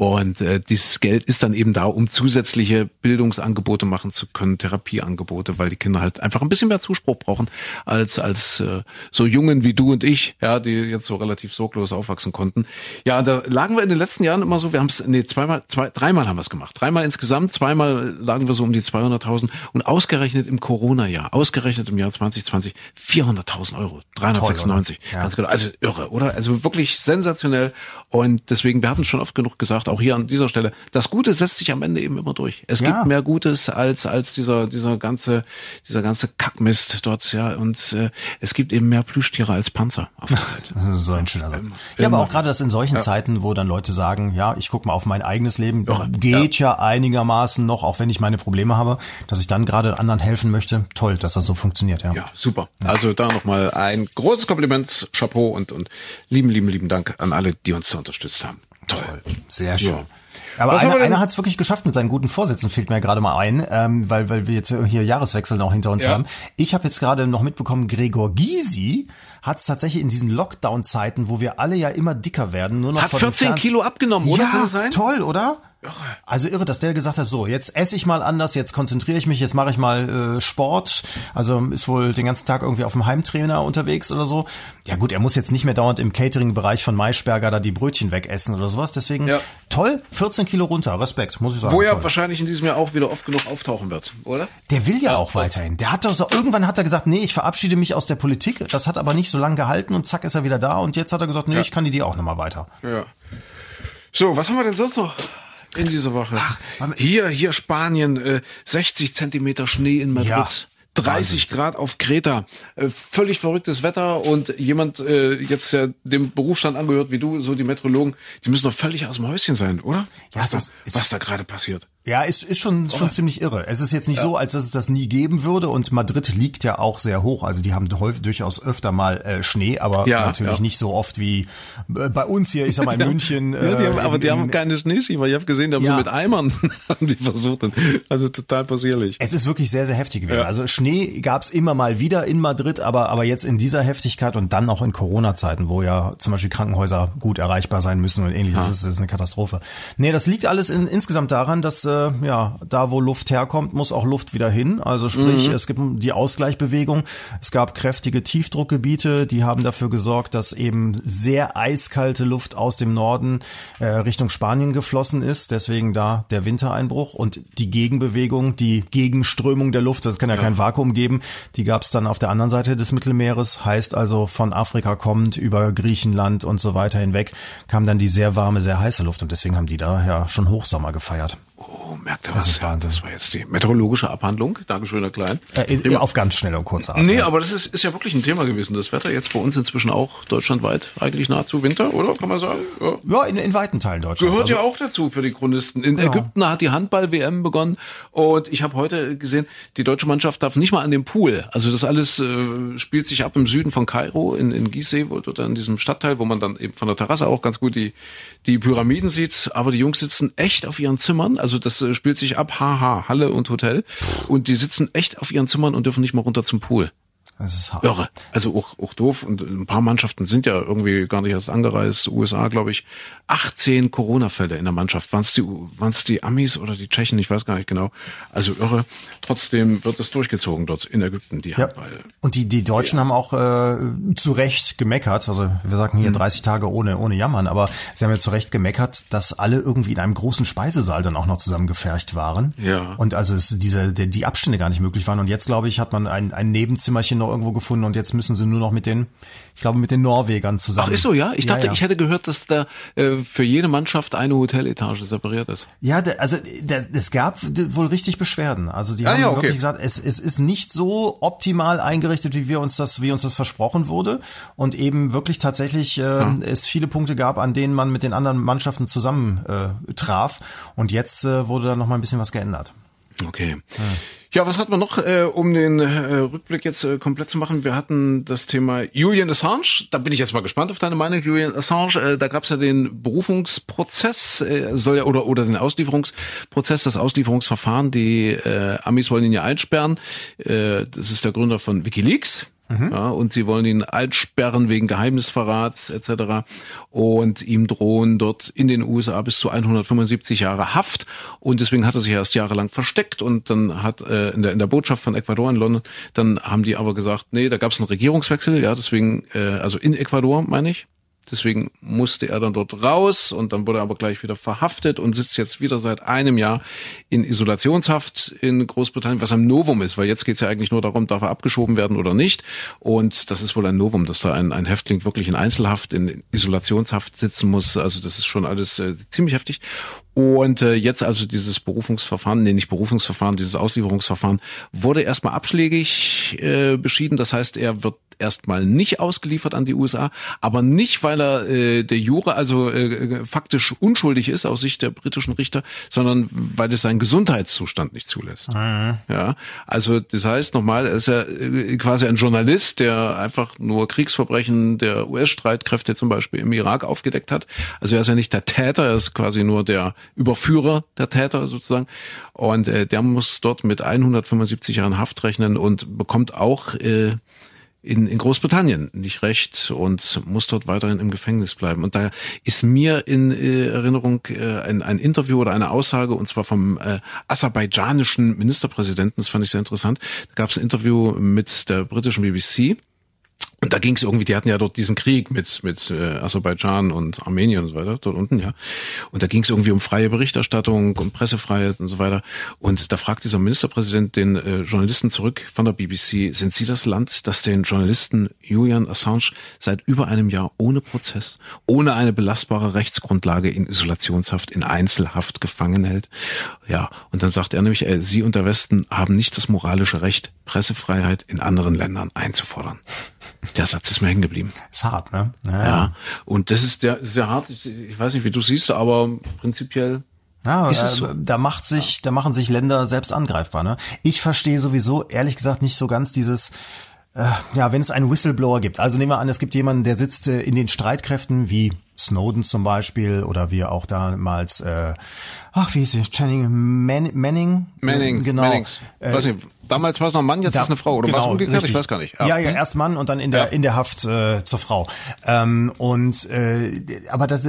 Und äh, dieses Geld ist dann eben da, um zusätzliche Bildungsangebote machen zu können, Therapieangebote, weil die Kinder halt einfach ein bisschen mehr Zuspruch brauchen als als äh, so Jungen wie du und ich, ja, die jetzt so relativ sorglos aufwachsen konnten. Ja, da lagen wir in den letzten Jahren immer so, wir haben es, nee, zweimal, zwei, dreimal haben wir es gemacht. Dreimal insgesamt, zweimal lagen wir so um die 200.000 und ausgerechnet im Corona-Jahr, ausgerechnet im Jahr 2020 400.000 Euro, 396, Toll, ja. ganz genau. Also irre, oder? Also wirklich sensationell. Und deswegen, wir hatten schon oft genug gesagt, auch hier an dieser Stelle, das Gute setzt sich am Ende eben immer durch. Es ja. gibt mehr Gutes als als dieser dieser ganze dieser ganze Kackmist dort, ja. Und äh, es gibt eben mehr Plüschtiere als Panzer auf der Welt. so ein schöner Satz. ja, aber auch gerade das in solchen ja. Zeiten, wo dann Leute sagen, ja, ich guck mal auf mein eigenes Leben, ja. geht ja. einigermaßen noch, auch wenn ich meine Probleme habe, dass ich dann gerade anderen helfen möchte. Toll, dass das so funktioniert, ja. Ja, super. Also da nochmal ein großes Kompliment, Chapeau und und lieben lieben lieben Dank an alle, die uns so unterstützt haben. Toll. Sehr schön. Ja. Aber Was einer, einer hat es wirklich geschafft mit seinen guten Vorsätzen, fällt mir gerade mal ein, ähm, weil, weil wir jetzt hier Jahreswechsel noch hinter uns ja. haben. Ich habe jetzt gerade noch mitbekommen, Gregor Gysi hat es tatsächlich in diesen Lockdown-Zeiten, wo wir alle ja immer dicker werden, nur noch Hat 14 Kilo abgenommen, oder? Ja, toll, oder? Irre. Also irre, dass der gesagt hat, so, jetzt esse ich mal anders, jetzt konzentriere ich mich, jetzt mache ich mal äh, Sport. Also ist wohl den ganzen Tag irgendwie auf dem Heimtrainer unterwegs oder so. Ja gut, er muss jetzt nicht mehr dauernd im Catering-Bereich von Maischberger da die Brötchen wegessen oder sowas. Deswegen ja. toll, 14 Kilo runter, Respekt, muss ich sagen. Wo er toll. wahrscheinlich in diesem Jahr auch wieder oft genug auftauchen wird, oder? Der will ja, ja auch weiterhin. Der hat doch so, irgendwann hat er gesagt, nee, ich verabschiede mich aus der Politik. Das hat aber nicht so lange gehalten und zack ist er wieder da. Und jetzt hat er gesagt, nee, ja. ich kandidiere auch nochmal weiter. Ja. So, was haben wir denn sonst noch? In dieser Woche. Ach, hier, hier Spanien, äh, 60 Zentimeter Schnee in Madrid. Ja. 30 Grad auf Kreta, äh, völlig verrücktes Wetter und jemand äh, jetzt ja dem Berufsstand angehört wie du, so die Meteorologen, die müssen doch völlig aus dem Häuschen sein, oder? Ja, was, da, was da gerade passiert. Ja, ist, ist schon, oh. schon ziemlich irre. Es ist jetzt nicht ja. so, als dass es das nie geben würde und Madrid liegt ja auch sehr hoch. Also die haben häufig durchaus öfter mal äh, Schnee, aber ja, natürlich ja. nicht so oft wie äh, bei uns hier, ich sag mal in München. Äh, die haben, aber in, die haben keine Schneeschieber. Ich habe gesehen, die haben so mit Eimern haben die versucht. Also total possierlich. Es ist wirklich sehr, sehr heftig gewesen. Also Schnee gab's immer mal wieder in Madrid, aber, aber jetzt in dieser Heftigkeit und dann auch in Corona-Zeiten, wo ja zum Beispiel Krankenhäuser gut erreichbar sein müssen und ähnliches, das ist, ist eine Katastrophe. Nee, das liegt alles in, insgesamt daran, dass äh, ja, da wo Luft herkommt, muss auch Luft wieder hin. Also sprich, mhm. es gibt die Ausgleichbewegung. Es gab kräftige Tiefdruckgebiete, die haben dafür gesorgt, dass eben sehr eiskalte Luft aus dem Norden äh, Richtung Spanien geflossen ist. Deswegen da der Wintereinbruch und die Gegenbewegung, die Gegenströmung der Luft, das kann ja, ja. kein Vakuum geben, die gab es dann auf der anderen Seite des Mittelmeeres. Heißt also von Afrika kommend über Griechenland und so weiter hinweg kam dann die sehr warme, sehr heiße Luft und deswegen haben die da ja schon Hochsommer gefeiert. Oh, merkt ihr das? Ist Wahnsinn. Das war jetzt die meteorologische Abhandlung. Dankeschön, Herr Klein. Äh, in, auf ganz schnell und kurz Art. Nee, aber das ist, ist ja wirklich ein Thema gewesen. Das Wetter jetzt bei uns inzwischen auch deutschlandweit eigentlich nahezu Winter, oder? Kann man sagen? Ja, ja in, in weiten Teilen Deutschlands. Gehört also, ja auch dazu für die Chronisten. In genau. Ägypten hat die Handball-WM begonnen und ich habe heute gesehen, die deutsche Mannschaft darf nicht mal an den Pool. Also das alles äh, spielt sich ab im Süden von Kairo, in, in Gizeh, wo, dort in diesem Stadtteil, wo man dann eben von der Terrasse auch ganz gut die, die Pyramiden sieht. Aber die Jungs sitzen echt auf ihren Zimmern. Also das äh, spielt sich ab, haha, Halle und Hotel. Und die sitzen echt auf ihren Zimmern und dürfen nicht mal runter zum Pool. Das ist hart. Irre. Also auch, auch doof. Und ein paar Mannschaften sind ja irgendwie gar nicht erst angereist. USA, glaube ich. 18 Corona-Fälle in der Mannschaft. Waren es die, waren's die Amis oder die Tschechen? Ich weiß gar nicht genau. Also irre. Trotzdem wird es durchgezogen dort in Ägypten, die ja. Handball. Und die, die Deutschen ja. haben auch äh, zu Recht gemeckert. Also wir sagen hier mhm. 30 Tage ohne, ohne Jammern. Aber sie haben ja zu Recht gemeckert, dass alle irgendwie in einem großen Speisesaal dann auch noch zusammengefercht waren. Ja. Und also es, diese, die, die Abstände gar nicht möglich waren. Und jetzt, glaube ich, hat man ein, ein Nebenzimmerchen noch irgendwo gefunden und jetzt müssen sie nur noch mit den, ich glaube, mit den Norwegern zusammen. Ach, ist so, ja? Ich dachte, ja. ich hätte gehört, dass da äh, für jede Mannschaft eine Hoteletage separiert ist. Ja, also es gab wohl richtig Beschwerden. Also die ah, haben ja, okay. wirklich gesagt, es, es ist nicht so optimal eingerichtet, wie wir uns das, wie uns das versprochen wurde. Und eben wirklich tatsächlich äh, ja. es viele Punkte gab, an denen man mit den anderen Mannschaften zusammen äh, traf. Und jetzt äh, wurde da noch mal ein bisschen was geändert. Okay. Ja. Ja, was hatten wir noch, äh, um den äh, Rückblick jetzt äh, komplett zu machen? Wir hatten das Thema Julian Assange. Da bin ich jetzt mal gespannt auf deine Meinung, Julian Assange. Äh, da gab es ja den Berufungsprozess, äh, soll ja oder oder den Auslieferungsprozess, das Auslieferungsverfahren. Die äh, Amis wollen ihn ja einsperren. Äh, das ist der Gründer von WikiLeaks. Mhm. Ja, und sie wollen ihn altsperren wegen Geheimnisverrats etc. Und ihm drohen dort in den USA bis zu 175 Jahre Haft. Und deswegen hat er sich erst jahrelang versteckt. Und dann hat äh, in, der, in der Botschaft von Ecuador in London, dann haben die aber gesagt, nee, da gab es einen Regierungswechsel. Ja, deswegen, äh, also in Ecuador meine ich. Deswegen musste er dann dort raus und dann wurde er aber gleich wieder verhaftet und sitzt jetzt wieder seit einem Jahr in Isolationshaft in Großbritannien, was ein Novum ist, weil jetzt geht es ja eigentlich nur darum, darf er abgeschoben werden oder nicht. Und das ist wohl ein Novum, dass da ein, ein Häftling wirklich in Einzelhaft, in Isolationshaft sitzen muss. Also das ist schon alles äh, ziemlich heftig. Und äh, jetzt also dieses Berufungsverfahren, nee, nicht Berufungsverfahren, dieses Auslieferungsverfahren wurde erstmal abschlägig äh, beschieden. Das heißt, er wird erstmal nicht ausgeliefert an die USA, aber nicht, weil er äh, der Jure also äh, faktisch unschuldig ist aus Sicht der britischen Richter, sondern weil es seinen Gesundheitszustand nicht zulässt. Mhm. Ja, also das heißt nochmal, er ist ja äh, quasi ein Journalist, der einfach nur Kriegsverbrechen der US-Streitkräfte zum Beispiel im Irak aufgedeckt hat. Also er ist ja nicht der Täter, er ist quasi nur der Überführer der Täter sozusagen. Und äh, der muss dort mit 175 Jahren Haft rechnen und bekommt auch äh, in, in Großbritannien nicht recht und muss dort weiterhin im Gefängnis bleiben. Und da ist mir in äh, Erinnerung äh, ein, ein Interview oder eine Aussage, und zwar vom äh, aserbaidschanischen Ministerpräsidenten, das fand ich sehr interessant. Da gab es ein Interview mit der britischen BBC und da ging es irgendwie, die hatten ja dort diesen Krieg mit mit äh, Aserbaidschan und Armenien und so weiter, dort unten, ja. Und da ging es irgendwie um freie Berichterstattung, um Pressefreiheit und so weiter. Und da fragt dieser Ministerpräsident den äh, Journalisten zurück von der BBC, sind Sie das Land, das den Journalisten Julian Assange seit über einem Jahr ohne Prozess, ohne eine belastbare Rechtsgrundlage in Isolationshaft, in Einzelhaft gefangen hält? Ja, und dann sagt er nämlich, äh, Sie und der Westen haben nicht das moralische Recht, Pressefreiheit in anderen Ländern einzufordern. Der Satz ist mir hängen geblieben. Ist hart, ne? Ja, ja. und das ist der sehr hart. Ich, ich weiß nicht, wie du siehst, aber prinzipiell ja, ist es so? Da macht sich, ja. da machen sich Länder selbst angreifbar. Ne? Ich verstehe sowieso ehrlich gesagt nicht so ganz dieses äh, ja, wenn es einen Whistleblower gibt. Also nehmen wir an, es gibt jemanden, der sitzt äh, in den Streitkräften, wie Snowden zum Beispiel, oder wie auch damals, äh, ach, wie ist sie, Channing Man Manning? Manning, genau. Mannings. Äh, weiß nicht, damals war es noch ein Mann, jetzt da, ist es eine Frau, oder genau, was umgekehrt? Richtig. Ich weiß gar nicht. Ja, ja, ja, erst Mann und dann in der, ja. in der Haft äh, zur Frau. Ähm, und, äh, aber das,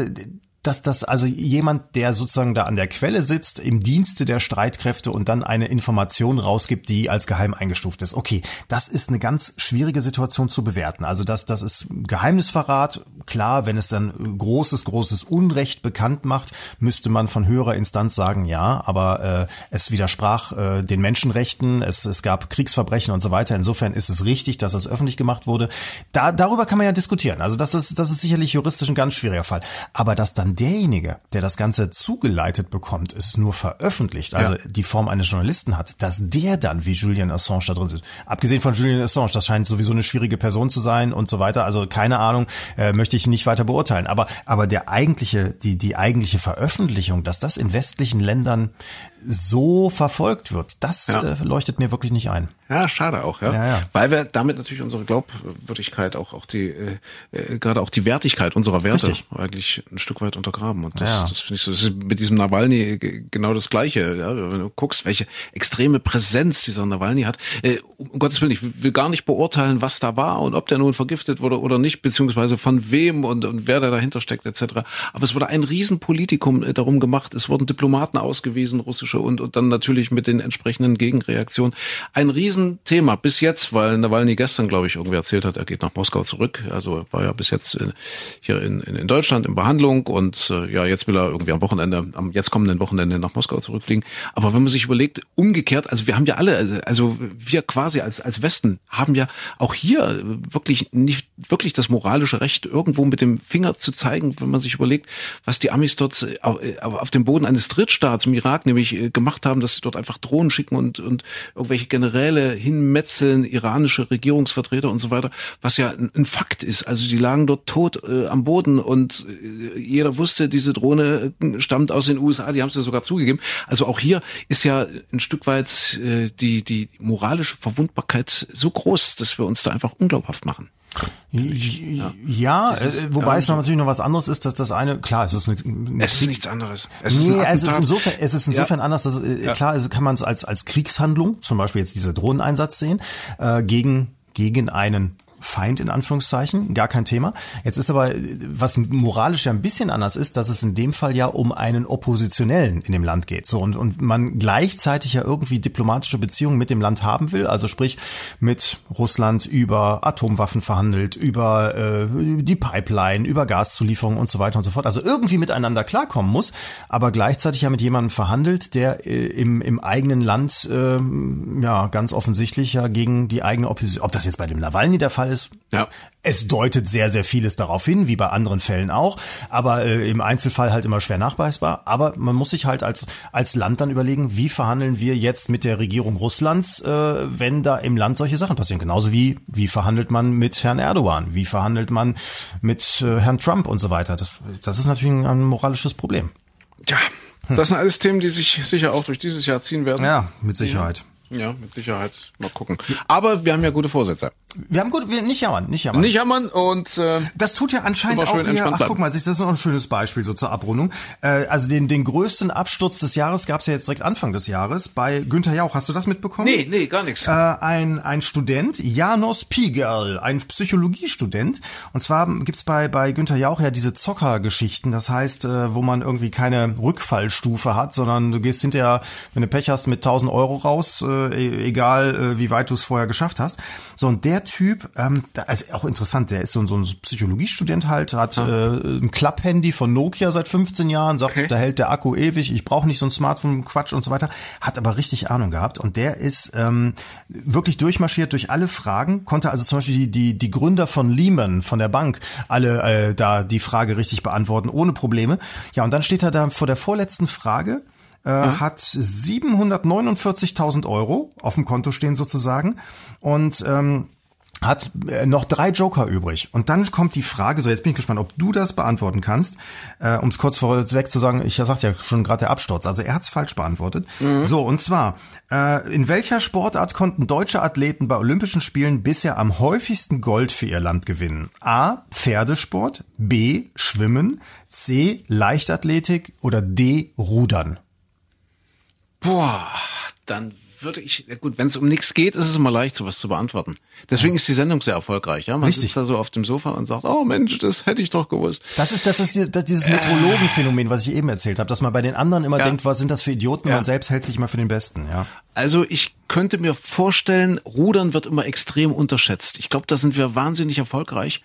dass das also jemand, der sozusagen da an der Quelle sitzt, im Dienste der Streitkräfte und dann eine Information rausgibt, die als geheim eingestuft ist. Okay, das ist eine ganz schwierige Situation zu bewerten. Also das, das ist Geheimnisverrat. Klar, wenn es dann großes, großes Unrecht bekannt macht, müsste man von höherer Instanz sagen, ja, aber äh, es widersprach äh, den Menschenrechten, es, es gab Kriegsverbrechen und so weiter. Insofern ist es richtig, dass das öffentlich gemacht wurde. Da, darüber kann man ja diskutieren. Also das ist, das ist sicherlich juristisch ein ganz schwieriger Fall. Aber dass dann derjenige, der das Ganze zugeleitet bekommt, es nur veröffentlicht, also ja. die Form eines Journalisten hat, dass der dann wie Julian Assange da drin sitzt. Abgesehen von Julian Assange, das scheint sowieso eine schwierige Person zu sein und so weiter. Also keine Ahnung, äh, möchte ich nicht weiter beurteilen. Aber aber der eigentliche, die die eigentliche Veröffentlichung, dass das in westlichen Ländern so verfolgt wird, das ja. äh, leuchtet mir wirklich nicht ein. Ja, schade auch, ja. ja, ja. Weil wir damit natürlich unsere Glaubwürdigkeit, auch, auch die, äh, äh, gerade auch die Wertigkeit unserer Werte Richtig. eigentlich ein Stück weit untergraben. Und das, ja. das finde ich so, das ist mit diesem Nawalny genau das Gleiche. Ja? Wenn du guckst, welche extreme Präsenz dieser Nawalny hat. Äh, um Gottes Willen, ich will gar nicht beurteilen, was da war und ob der nun vergiftet wurde oder nicht, beziehungsweise von wem und, und wer da dahinter steckt, etc. Aber es wurde ein Riesenpolitikum äh, darum gemacht. Es wurden Diplomaten ausgewiesen, russische und, und dann natürlich mit den entsprechenden Gegenreaktionen. Ein Riesen Riesenthema bis jetzt, weil Nawalny gestern, glaube ich, irgendwie erzählt hat, er geht nach Moskau zurück. Also war ja bis jetzt in, hier in, in, Deutschland in Behandlung und äh, ja, jetzt will er irgendwie am Wochenende, am jetzt kommenden Wochenende nach Moskau zurückfliegen. Aber wenn man sich überlegt, umgekehrt, also wir haben ja alle, also wir quasi als, als Westen haben ja auch hier wirklich nicht wirklich das moralische Recht, irgendwo mit dem Finger zu zeigen, wenn man sich überlegt, was die Amis dort äh, auf dem Boden eines Drittstaats im Irak nämlich äh, gemacht haben, dass sie dort einfach Drohnen schicken und, und irgendwelche Generäle hinmetzeln, iranische Regierungsvertreter und so weiter, was ja ein, Fakt ist. Also die lagen dort tot äh, am Boden und äh, jeder wusste, diese Drohne äh, stammt aus den USA, die haben es ja sogar zugegeben. Also auch hier ist ja ein Stück weit äh, die, die moralische Verwundbarkeit so groß, dass wir uns da einfach unglaubhaft machen. Ja, ja ist, äh, wobei ja, es noch natürlich noch was anderes ist, dass das eine, klar, es ist eine, eine Es ist nichts anderes. Es nee, ist es ist insofern, es ist insofern ja. anders, dass, äh, klar, also kann man es als, als Kriegshandlung, zum Beispiel jetzt dieser Drohneneinsatz sehen, äh, gegen gegen einen Feind in Anführungszeichen, gar kein Thema. Jetzt ist aber, was moralisch ja ein bisschen anders ist, dass es in dem Fall ja um einen Oppositionellen in dem Land geht. So und, und man gleichzeitig ja irgendwie diplomatische Beziehungen mit dem Land haben will, also sprich mit Russland über Atomwaffen verhandelt, über äh, die Pipeline, über Gaszulieferungen und so weiter und so fort. Also irgendwie miteinander klarkommen muss, aber gleichzeitig ja mit jemandem verhandelt, der äh, im, im eigenen Land äh, ja ganz offensichtlich ja gegen die eigene Opposition, ob das jetzt bei dem Nawalny der Fall ist. Ja. Es deutet sehr, sehr vieles darauf hin, wie bei anderen Fällen auch, aber äh, im Einzelfall halt immer schwer nachweisbar. Aber man muss sich halt als, als Land dann überlegen, wie verhandeln wir jetzt mit der Regierung Russlands, äh, wenn da im Land solche Sachen passieren. Genauso wie, wie verhandelt man mit Herrn Erdogan, wie verhandelt man mit äh, Herrn Trump und so weiter. Das, das ist natürlich ein, ein moralisches Problem. Ja, das sind alles Themen, die sich sicher auch durch dieses Jahr ziehen werden. Ja, mit Sicherheit. Ja, mit Sicherheit. Mal gucken. Aber wir haben ja gute Vorsätze. Wir haben gut, wir nicht jammern, nicht jammern. Nicht jammern und äh, das tut ja anscheinend auch hier, ach guck mal, das ist noch ein schönes Beispiel so zur Abrundung. Äh, also den den größten Absturz des Jahres gab's ja jetzt direkt Anfang des Jahres bei Günther Jauch. Hast du das mitbekommen? Nee, nee, gar nichts. Äh, ein ein Student, Janos Pigerl, ein Psychologiestudent und zwar gibt's bei bei Günther Jauch ja diese Zockergeschichten, das heißt, äh, wo man irgendwie keine Rückfallstufe hat, sondern du gehst hinterher, wenn du Pech hast, mit 1000 Euro raus, äh, e-, egal äh, wie weit du es vorher geschafft hast. So und der Typ, ähm, da ist auch interessant, der ist so, so ein Psychologiestudent halt, hat äh, ein Klapphandy von Nokia seit 15 Jahren, sagt, okay. da hält der Akku ewig, ich brauche nicht so ein Smartphone-Quatsch und so weiter, hat aber richtig Ahnung gehabt und der ist ähm, wirklich durchmarschiert durch alle Fragen, konnte also zum Beispiel die, die, die Gründer von Lehman, von der Bank, alle äh, da die Frage richtig beantworten, ohne Probleme. Ja, und dann steht er da vor der vorletzten Frage, äh, ja. hat 749.000 Euro auf dem Konto stehen sozusagen und ähm, hat äh, noch drei Joker übrig. Und dann kommt die Frage, so jetzt bin ich gespannt, ob du das beantworten kannst, äh, um es kurz vorweg zu sagen, ich sagte ja schon gerade der Absturz, also er hat es falsch beantwortet. Mhm. So, und zwar, äh, in welcher Sportart konnten deutsche Athleten bei Olympischen Spielen bisher am häufigsten Gold für ihr Land gewinnen? A. Pferdesport, B. Schwimmen, C. Leichtathletik oder D. Rudern? Boah, dann würde ich, gut, wenn es um nichts geht, ist es immer leicht, sowas zu beantworten. Deswegen ist die Sendung sehr erfolgreich. Ja, man Richtig. sitzt da so auf dem Sofa und sagt, oh Mensch, das hätte ich doch gewusst. Das ist das ist die, das, dieses Metrologenphänomen, was ich eben erzählt habe, dass man bei den anderen immer ja. denkt, was sind das für Idioten? Ja. Man selbst hält sich immer für den Besten. Ja. Also ich könnte mir vorstellen, Rudern wird immer extrem unterschätzt. Ich glaube, da sind wir wahnsinnig erfolgreich.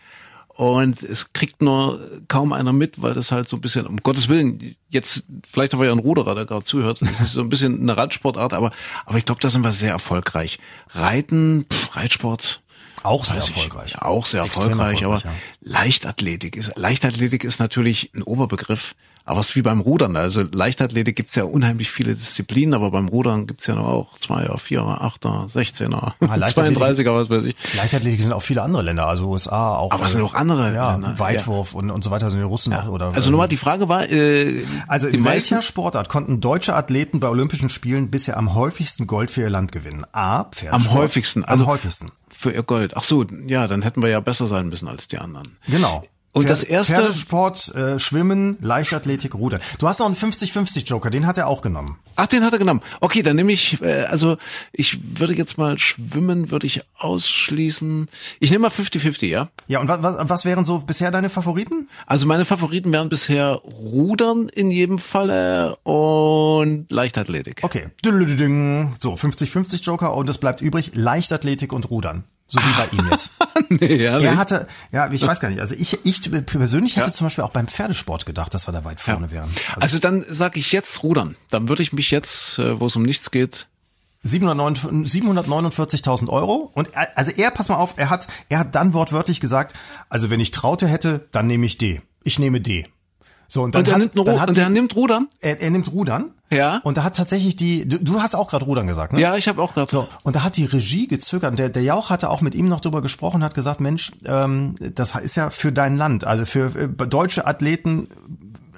Und es kriegt nur kaum einer mit, weil das halt so ein bisschen, um Gottes Willen, jetzt, vielleicht haben wir ja einen Ruderer, der gerade zuhört, das ist so ein bisschen eine Radsportart, aber, aber ich glaube, da sind wir sehr erfolgreich. Reiten, pff, Reitsport, auch sehr erfolgreich. Ich, auch sehr erfolgreich, erfolgreich, aber ja. Leichtathletik ist, Leichtathletik ist natürlich ein Oberbegriff. Aber es ist wie beim Rudern. Also Leichtathletik gibt's ja unheimlich viele Disziplinen, aber beim Rudern gibt's ja noch auch Zweier, Vierer, Achter, Sechzehner, ah, 32er, was weiß ich. Leichtathletik sind auch viele andere Länder, also USA auch. Aber es sind auch andere ja, Länder. Weitwurf ja. und, und so weiter sind die Russen ja. oder. Also nochmal, die Frage war, äh, Also in welcher Sportart konnten deutsche Athleten bei Olympischen Spielen bisher am häufigsten Gold für ihr Land gewinnen? A, Pferdesport. Am häufigsten. Also am häufigsten. Für ihr Gold. Ach so, ja, dann hätten wir ja besser sein müssen als die anderen. Genau. Und das erste Pferdesport, äh, Schwimmen, Leichtathletik, Rudern. Du hast noch einen 50-50 Joker, den hat er auch genommen. Ach, den hat er genommen. Okay, dann nehme ich äh, also ich würde jetzt mal Schwimmen würde ich ausschließen. Ich nehme mal 50-50, ja? Ja, und was, was, was wären so bisher deine Favoriten? Also meine Favoriten wären bisher Rudern in jedem Falle und Leichtathletik. Okay. So, 50-50 Joker und es bleibt übrig Leichtathletik und Rudern. So wie bei ihm jetzt. nee, er hatte, ja, ich weiß gar nicht. Also ich, ich persönlich hätte ja. zum Beispiel auch beim Pferdesport gedacht, dass wir da weit vorne ja. wären. Also, also dann sage ich jetzt rudern. Dann würde ich mich jetzt, äh, wo es um nichts geht, 749.000 Euro. Und er, also er, pass mal auf, er hat, er hat dann wortwörtlich gesagt, also wenn ich Traute hätte, dann nehme ich D. Ich nehme D. So, und dann und er, hat, nimmt, dann hat und er nimmt Rudern? Er, er nimmt Rudern. Ja. Und da hat tatsächlich die, du, du hast auch gerade Rudern gesagt, ne? Ja, ich habe auch gerade. So, und da hat die Regie gezögert. Der, der Jauch hatte auch mit ihm noch drüber gesprochen, hat gesagt, Mensch, ähm, das ist ja für dein Land, also für äh, deutsche Athleten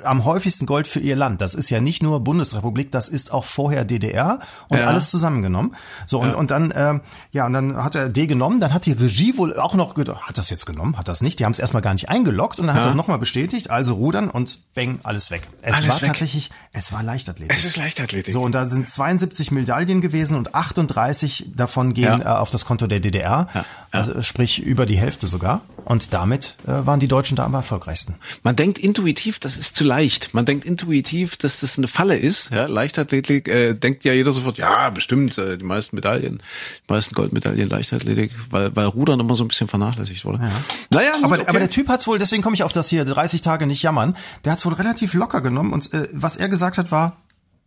am häufigsten Gold für ihr Land. Das ist ja nicht nur Bundesrepublik, das ist auch vorher DDR und ja. alles zusammengenommen. So und, ja. und dann ähm, ja und dann hat er D genommen, dann hat die Regie wohl auch noch gedacht, hat das jetzt genommen, hat das nicht. Die haben es erstmal gar nicht eingeloggt und dann hat ja. das nochmal bestätigt. Also rudern und bang alles weg. Es alles war weg. tatsächlich, es war Leichtathletik. Es ist Leichtathletik. So und da sind 72 Medaillen gewesen und 38 davon gehen äh, auf das Konto der DDR, also sprich über die Hälfte sogar. Und damit äh, waren die Deutschen da am erfolgreichsten. Man denkt intuitiv, das ist zu leicht. Man denkt intuitiv, dass das eine Falle ist. Ja, Leichtathletik äh, denkt ja jeder sofort, ja, bestimmt, äh, die meisten Medaillen, die meisten Goldmedaillen Leichtathletik, weil, weil Rudern immer so ein bisschen vernachlässigt wurde. Ja. Naja, gut, aber, okay. aber der Typ hat's wohl, deswegen komme ich auf das hier, 30 Tage nicht jammern, der hat's wohl relativ locker genommen und äh, was er gesagt hat war,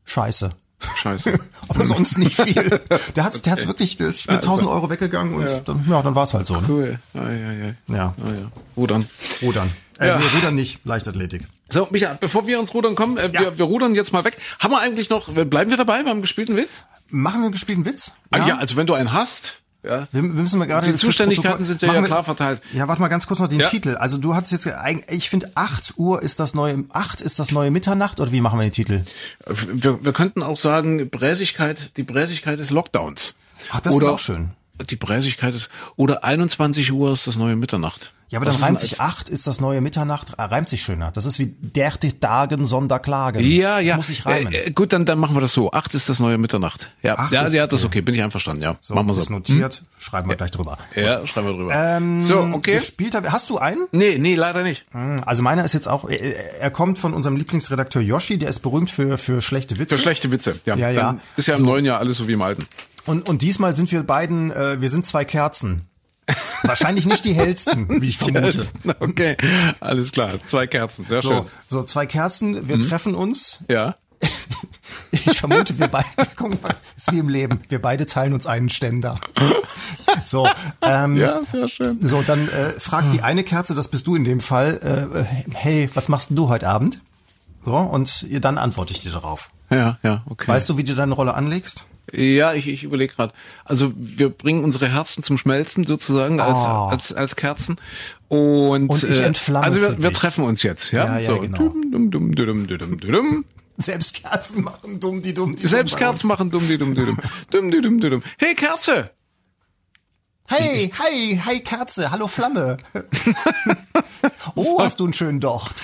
scheiße. Scheiße. Aber sonst nicht viel. Der hat, der hat's wirklich, der ist mit 1000 Euro weggegangen und ja. dann, ja, dann war's halt so. Ne? Cool. Ah, ja, ja. Ja. Ah, ja. Rudern. Rudern. Äh, ja. nee, Rudern nicht, Leichtathletik. So, Micha, bevor wir uns rudern kommen, äh, ja. wir, wir rudern jetzt mal weg. Haben wir eigentlich noch, bleiben wir dabei beim gespielten Witz? Machen wir einen gespielten Witz? Ah, ja, also wenn du einen hast. Ja. Wir, wir müssen mal gerade die Zuständigkeiten sind ja, ja klar verteilt. Ja, warte mal ganz kurz noch den ja. Titel. Also du hast jetzt ich finde 8 Uhr ist das neue 8 ist das neue Mitternacht oder wie machen wir den Titel? Wir, wir könnten auch sagen Bräsigkeit, die Bräsigkeit des Lockdowns. Ach, das oder ist auch schön. Die Bräsigkeit ist oder 21 Uhr ist das neue Mitternacht. Ja, aber dann reimt sich acht, ist das neue Mitternacht, äh, reimt sich schöner. Das ist wie der Tagen Sonderklagen. Ja, ja. Das muss ich reimen. Äh, gut, dann, dann machen wir das so. Acht ist das neue Mitternacht. Ja, acht ja, ja, das ist okay. Bin ich einverstanden, ja. So, machen wir so. Ist notiert, hm? schreiben wir ja. gleich drüber. Ja, schreiben wir drüber. Ähm, so, okay. Gespielt, hast du einen? Nee, nee, leider nicht. Hm, also meiner ist jetzt auch, er kommt von unserem Lieblingsredakteur Yoshi, der ist berühmt für, für schlechte Witze. Für schlechte Witze, ja. ja, ja. Dann ist ja im so. neuen Jahr alles so wie im alten. Und, und diesmal sind wir beiden, äh, wir sind zwei Kerzen. Wahrscheinlich nicht die hellsten, wie ich vermute. Okay, alles klar. Zwei Kerzen, sehr so, schön. So, zwei Kerzen, wir hm. treffen uns. Ja. Ich vermute, wir beide, guck mal, ist wie im Leben. Wir beide teilen uns einen Ständer. So, ähm, ja, sehr schön. So, dann äh, fragt die eine Kerze, das bist du in dem Fall, äh, hey, was machst denn du heute Abend? So, und dann antworte ich dir darauf. Ja, ja, okay. Weißt du, wie du deine Rolle anlegst? Ja, ich, ich überlege gerade. Also wir bringen unsere Herzen zum Schmelzen sozusagen als, oh. als, als Kerzen. Und, und ich äh, entflamme Also wir, wir treffen uns jetzt, ja? Ja, ja, so. genau. Dum, dum, dum. Selbst Kerzen machen dumm die dumm. Die Selbst Kerzen machen dumm die dumm die dumm. dumm die dumm die dumm. Hey Kerze! Hey, hi, hi Kerze, hallo Flamme. oh, hast du einen schönen Docht.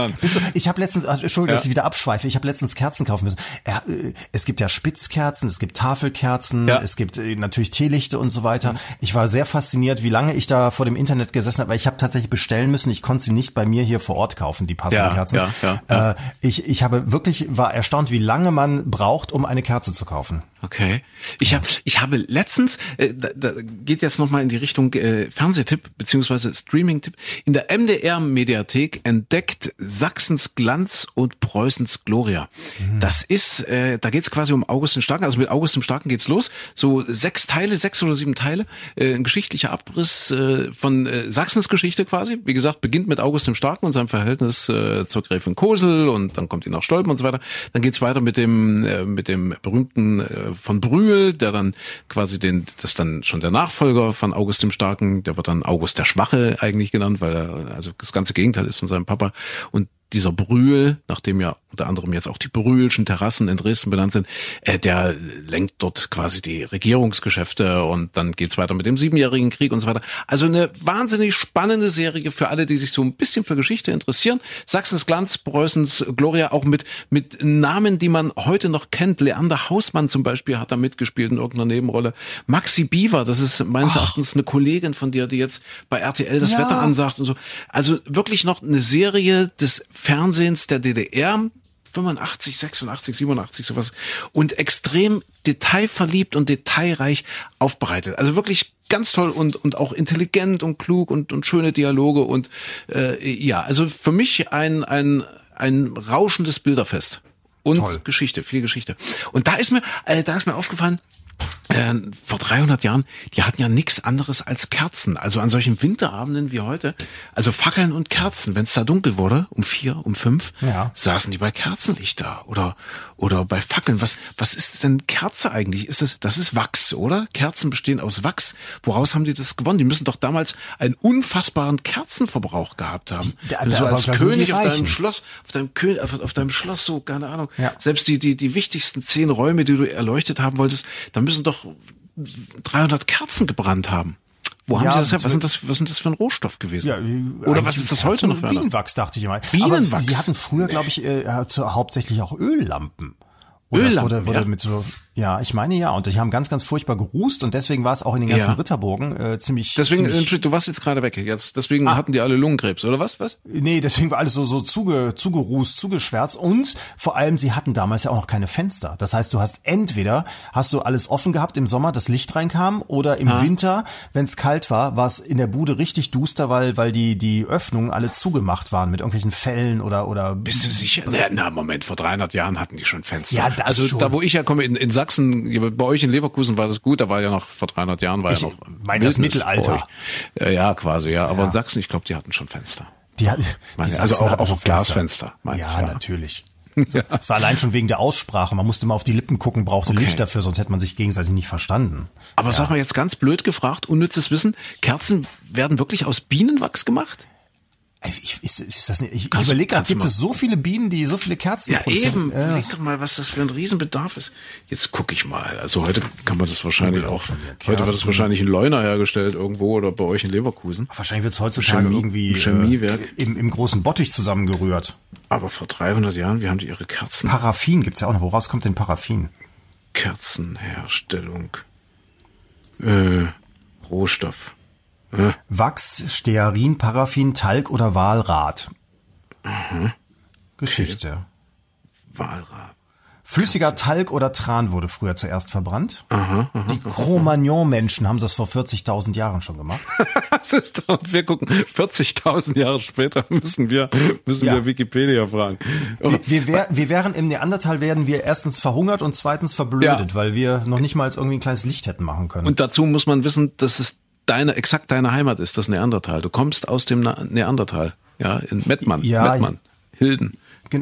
An. Du, ich habe letztens, also, Entschuldigung, ja. dass ich wieder abschweife, ich habe letztens Kerzen kaufen müssen. Äh, es gibt ja Spitzkerzen, es gibt Tafelkerzen, ja. es gibt äh, natürlich Teelichte und so weiter. Ich war sehr fasziniert, wie lange ich da vor dem Internet gesessen habe, weil ich habe tatsächlich bestellen müssen. Ich konnte sie nicht bei mir hier vor Ort kaufen, die passenden ja, Kerzen. Ja, ja, äh, ich, ich habe wirklich, war erstaunt, wie lange man braucht, um eine Kerze zu kaufen. Okay. Ich habe ich habe letztens, äh, da, da geht jetzt nochmal in die Richtung äh, Fernsehtipp beziehungsweise Streaming-Tipp, in der MDR-Mediathek entdeckt Sachsens Glanz und Preußens Gloria. Mhm. Das ist, äh, da geht es quasi um August den Starken, also mit August dem Starken geht's los. So sechs Teile, sechs oder sieben Teile, äh, ein geschichtlicher Abriss äh, von äh, Sachsens Geschichte quasi. Wie gesagt, beginnt mit August dem Starken und seinem Verhältnis äh, zur Gräfin Kosel und dann kommt die nach Stolpen und so weiter. Dann geht's weiter mit dem, äh, mit dem berühmten äh, von Brühl, der dann quasi den, das ist dann schon der Nachfolger von August dem Starken, der wird dann August der Schwache eigentlich genannt, weil er also das ganze Gegenteil ist von seinem Papa. Und dieser Brühl, nachdem ja unter anderem jetzt auch die Brühlschen Terrassen in Dresden benannt sind, äh, der lenkt dort quasi die Regierungsgeschäfte und dann geht's weiter mit dem Siebenjährigen Krieg und so weiter. Also eine wahnsinnig spannende Serie für alle, die sich so ein bisschen für Geschichte interessieren. Sachsens Glanz, Preußens Gloria, auch mit, mit Namen, die man heute noch kennt. Leander Hausmann zum Beispiel hat da mitgespielt in irgendeiner Nebenrolle. Maxi Biewer, das ist meines Erachtens eine Kollegin von dir, die jetzt bei RTL das ja. Wetter ansagt und so. Also wirklich noch eine Serie des Fernsehens der DDR, 85, 86, 87, sowas. Und extrem detailverliebt und detailreich aufbereitet. Also wirklich ganz toll und, und auch intelligent und klug und, und schöne Dialoge und äh, ja, also für mich ein, ein, ein rauschendes Bilderfest. Und Toll. Geschichte, viel Geschichte. Und da ist mir, äh, da ist mir aufgefallen, äh, vor 300 Jahren, die hatten ja nichts anderes als Kerzen. Also an solchen Winterabenden wie heute, also Fackeln und Kerzen. Wenn es da dunkel wurde, um vier, um fünf, ja. saßen die bei Kerzenlicht da oder oder bei Fackeln. Was was ist denn Kerze eigentlich? Ist das das ist Wachs, oder? Kerzen bestehen aus Wachs. Woraus haben die das gewonnen? Die müssen doch damals einen unfassbaren Kerzenverbrauch gehabt haben. Der, der, so als König auf deinem Schloss, auf deinem König, auf, auf deinem Schloss so, keine Ahnung. Ja. Selbst die die die wichtigsten zehn Räume, die du erleuchtet haben wolltest, da müssen doch doch 300 Kerzen gebrannt haben. Wo haben ja, Sie das her? Was sind das, was sind das für ein Rohstoff gewesen? Ja, Oder was ist das heute noch? Bienenwachs, dachte ich immer. Bienenwachs. Aber Sie hatten früher, glaube ich, äh, hauptsächlich auch Öllampen. Oder Öllampen, wurde, wurde ja. mit so ja, ich meine ja. Und die haben ganz, ganz furchtbar gerußt und deswegen war es auch in den ganzen ja. Ritterburgen äh, ziemlich. Deswegen, ziemlich du warst jetzt gerade weg. Jetzt, deswegen ah. hatten die alle Lungenkrebs, oder was? Was? Nee, deswegen war alles so, so zuge, zugerußt, zugeschwärzt und vor allem, sie hatten damals ja auch noch keine Fenster. Das heißt, du hast entweder hast du alles offen gehabt im Sommer, das Licht reinkam, oder im ah. Winter, wenn es kalt war, war es in der Bude richtig duster, weil, weil die, die Öffnungen alle zugemacht waren mit irgendwelchen Fellen oder, oder. Bist du sicher? Na, na Moment, vor 300 Jahren hatten die schon Fenster. Ja, das Also schon. da, wo ich ja komme, in, in Sachsen, bei euch in Leverkusen war das gut, da war ja noch vor 300 Jahren war ich ja noch. Mein das Mittelalter. Ja, ja, quasi, ja. Aber ja. in Sachsen, ich glaube, die hatten schon Fenster. Die hatten, die also auch, auch Glasfenster. Ja, ja, natürlich. Ja. Es war allein schon wegen der Aussprache. Man musste mal auf die Lippen gucken, brauchte okay. Licht dafür, sonst hätte man sich gegenseitig nicht verstanden. Aber ja. sag mal jetzt ganz blöd gefragt, unnützes Wissen, Kerzen werden wirklich aus Bienenwachs gemacht? Ich, ist, ist das nicht, ich, ich überlege gerade, gibt es so viele Bienen, die so viele Kerzen ja, produzieren? Eben. Ja, eben. Leg doch mal, was das für ein Riesenbedarf ist. Jetzt gucke ich mal. Also heute kann man das wahrscheinlich auch. Heute wird es wahrscheinlich in Leuna hergestellt irgendwo oder bei euch in Leverkusen. Wahrscheinlich wird es heutzutage Chemie, irgendwie Chemiewerk. Äh, im, im großen Bottich zusammengerührt. Aber vor 300 Jahren, wie haben die ihre Kerzen? Paraffin gibt's ja auch noch. Woraus kommt denn Paraffin? Kerzenherstellung. Äh, Rohstoff. Wachs, Stearin, Paraffin, Talg oder Walrat. Mhm. Geschichte. Okay. Walrat. Flüssiger Talg oder Tran wurde früher zuerst verbrannt. Aha, aha, die Cro-Magnon-Menschen haben das vor 40.000 Jahren schon gemacht. das ist doch, wir gucken, 40.000 Jahre später müssen wir, müssen ja. wir Wikipedia fragen. Wir, wir, wär, wir wären im Neandertal werden wir erstens verhungert und zweitens verblödet, ja. weil wir noch nicht mal irgendwie ein kleines Licht hätten machen können. Und dazu muss man wissen, dass es deine, exakt deine Heimat ist, das Neandertal. Du kommst aus dem Neandertal, ja, in Mettmann, ja, Mettmann, Hilden.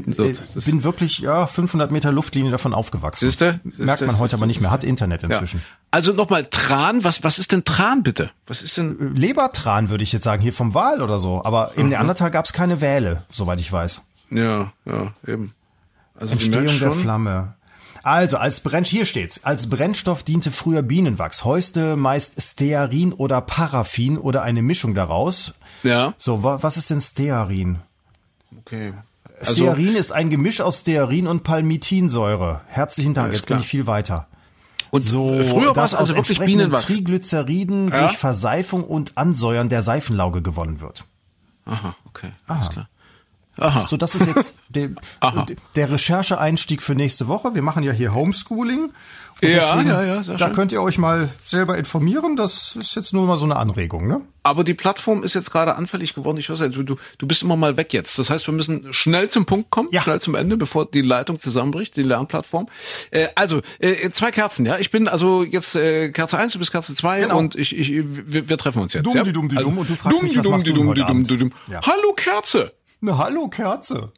So, äh, bin wirklich ja 500 Meter Luftlinie davon aufgewachsen. Siehste? Merkt man heute aber nicht mehr. Hat Internet inzwischen. Ja. Also nochmal Tran. Was was ist denn Tran bitte? Was ist denn äh, Lebertran würde ich jetzt sagen hier vom Wal oder so. Aber im mhm. Neandertal gab es keine Wale, soweit ich weiß. Ja ja eben. Also Entstehung der Flamme. Also, als Brenn hier steht's. Als Brennstoff diente früher Bienenwachs. Heute meist Stearin oder Paraffin oder eine Mischung daraus. Ja. So, wa was ist denn Stearin? Okay. Also, Stearin ist ein Gemisch aus Stearin und Palmitinsäure. Herzlichen Dank, jetzt klar. bin ich viel weiter. Und so, früher es also wirklich Bienenwachs. Triglyceriden ja? durch Verseifung und Ansäuern der Seifenlauge gewonnen wird. Aha, okay. Aha. Klar. Aha. So, das ist jetzt der, der Rechercheeinstieg für nächste Woche. Wir machen ja hier Homeschooling. ja, deswegen, ja, ja, da schön. könnt ihr euch mal selber informieren. Das ist jetzt nur mal so eine Anregung, ne? Aber die Plattform ist jetzt gerade anfällig geworden. Ich weiß ja, du, du, du bist immer mal weg jetzt. Das heißt, wir müssen schnell zum Punkt kommen, ja. schnell zum Ende, bevor die Leitung zusammenbricht, die Lernplattform. Äh, also, äh, zwei Kerzen, ja. Ich bin also jetzt äh, Kerze 1, du bist Kerze 2 genau. und ich, ich, wir, wir treffen uns jetzt. Dumm, ja? die dumm, die also, dumm und du fragst dumm, mich, was dumm, machst die, du dumm, die dumm, die dumm. Ja. Hallo Kerze! Eine Hallo Kerze.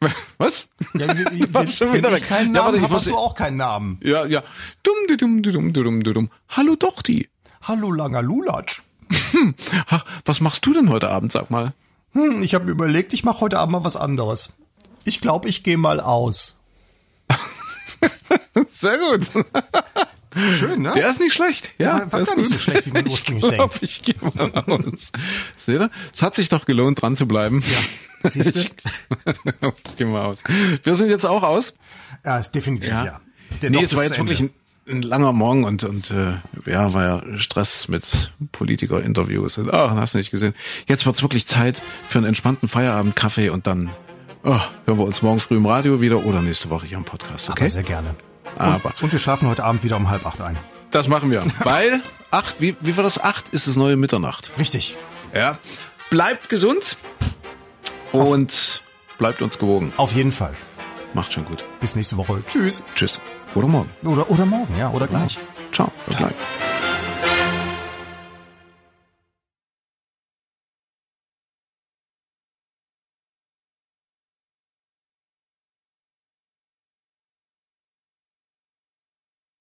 Was? Ja, wenn, wenn, schon wieder ich keinen Namen ja, habe, hast du auch keinen Namen. Ja, ja. Di, dumm, di, dumm, di, dumm. Hallo Dochti. Hallo langer Lulatsch. Hm. Ach, was machst du denn heute Abend, sag mal? Hm, ich habe mir überlegt, ich mache heute Abend mal was anderes. Ich glaube, ich gehe mal aus. Sehr gut. Schön, ne? Der ist nicht schlecht. Ja, ja war gar nicht so schlecht, wie man ursprünglich ich glaub, denkt. Ich gehe mal aus. Seht ihr? Es hat sich doch gelohnt, dran zu bleiben. Ja. Siehst du? Ich geh mal aus. Wir sind jetzt auch aus. Ja, definitiv, ja. ja. Der nee, es war jetzt wirklich ein, ein, langer Morgen und, und äh, ja, war ja Stress mit Politiker-Interviews. Ach, hast du nicht gesehen. Jetzt wird's wirklich Zeit für einen entspannten Feierabend, Kaffee und dann oh, hören wir uns morgen früh im Radio wieder oder nächste Woche hier im Podcast. Okay? Aber sehr gerne. Aber. Und, und wir schlafen heute Abend wieder um halb acht ein. Das machen wir. Weil acht, wie, wie war das? Acht ist das neue Mitternacht. Richtig. Ja. Bleibt gesund und Auf, bleibt uns gewogen. Auf jeden Fall. Macht schon gut. Bis nächste Woche. Tschüss. Tschüss. Oder morgen. Oder, oder morgen, ja, oder gleich. Ciao. Ciao.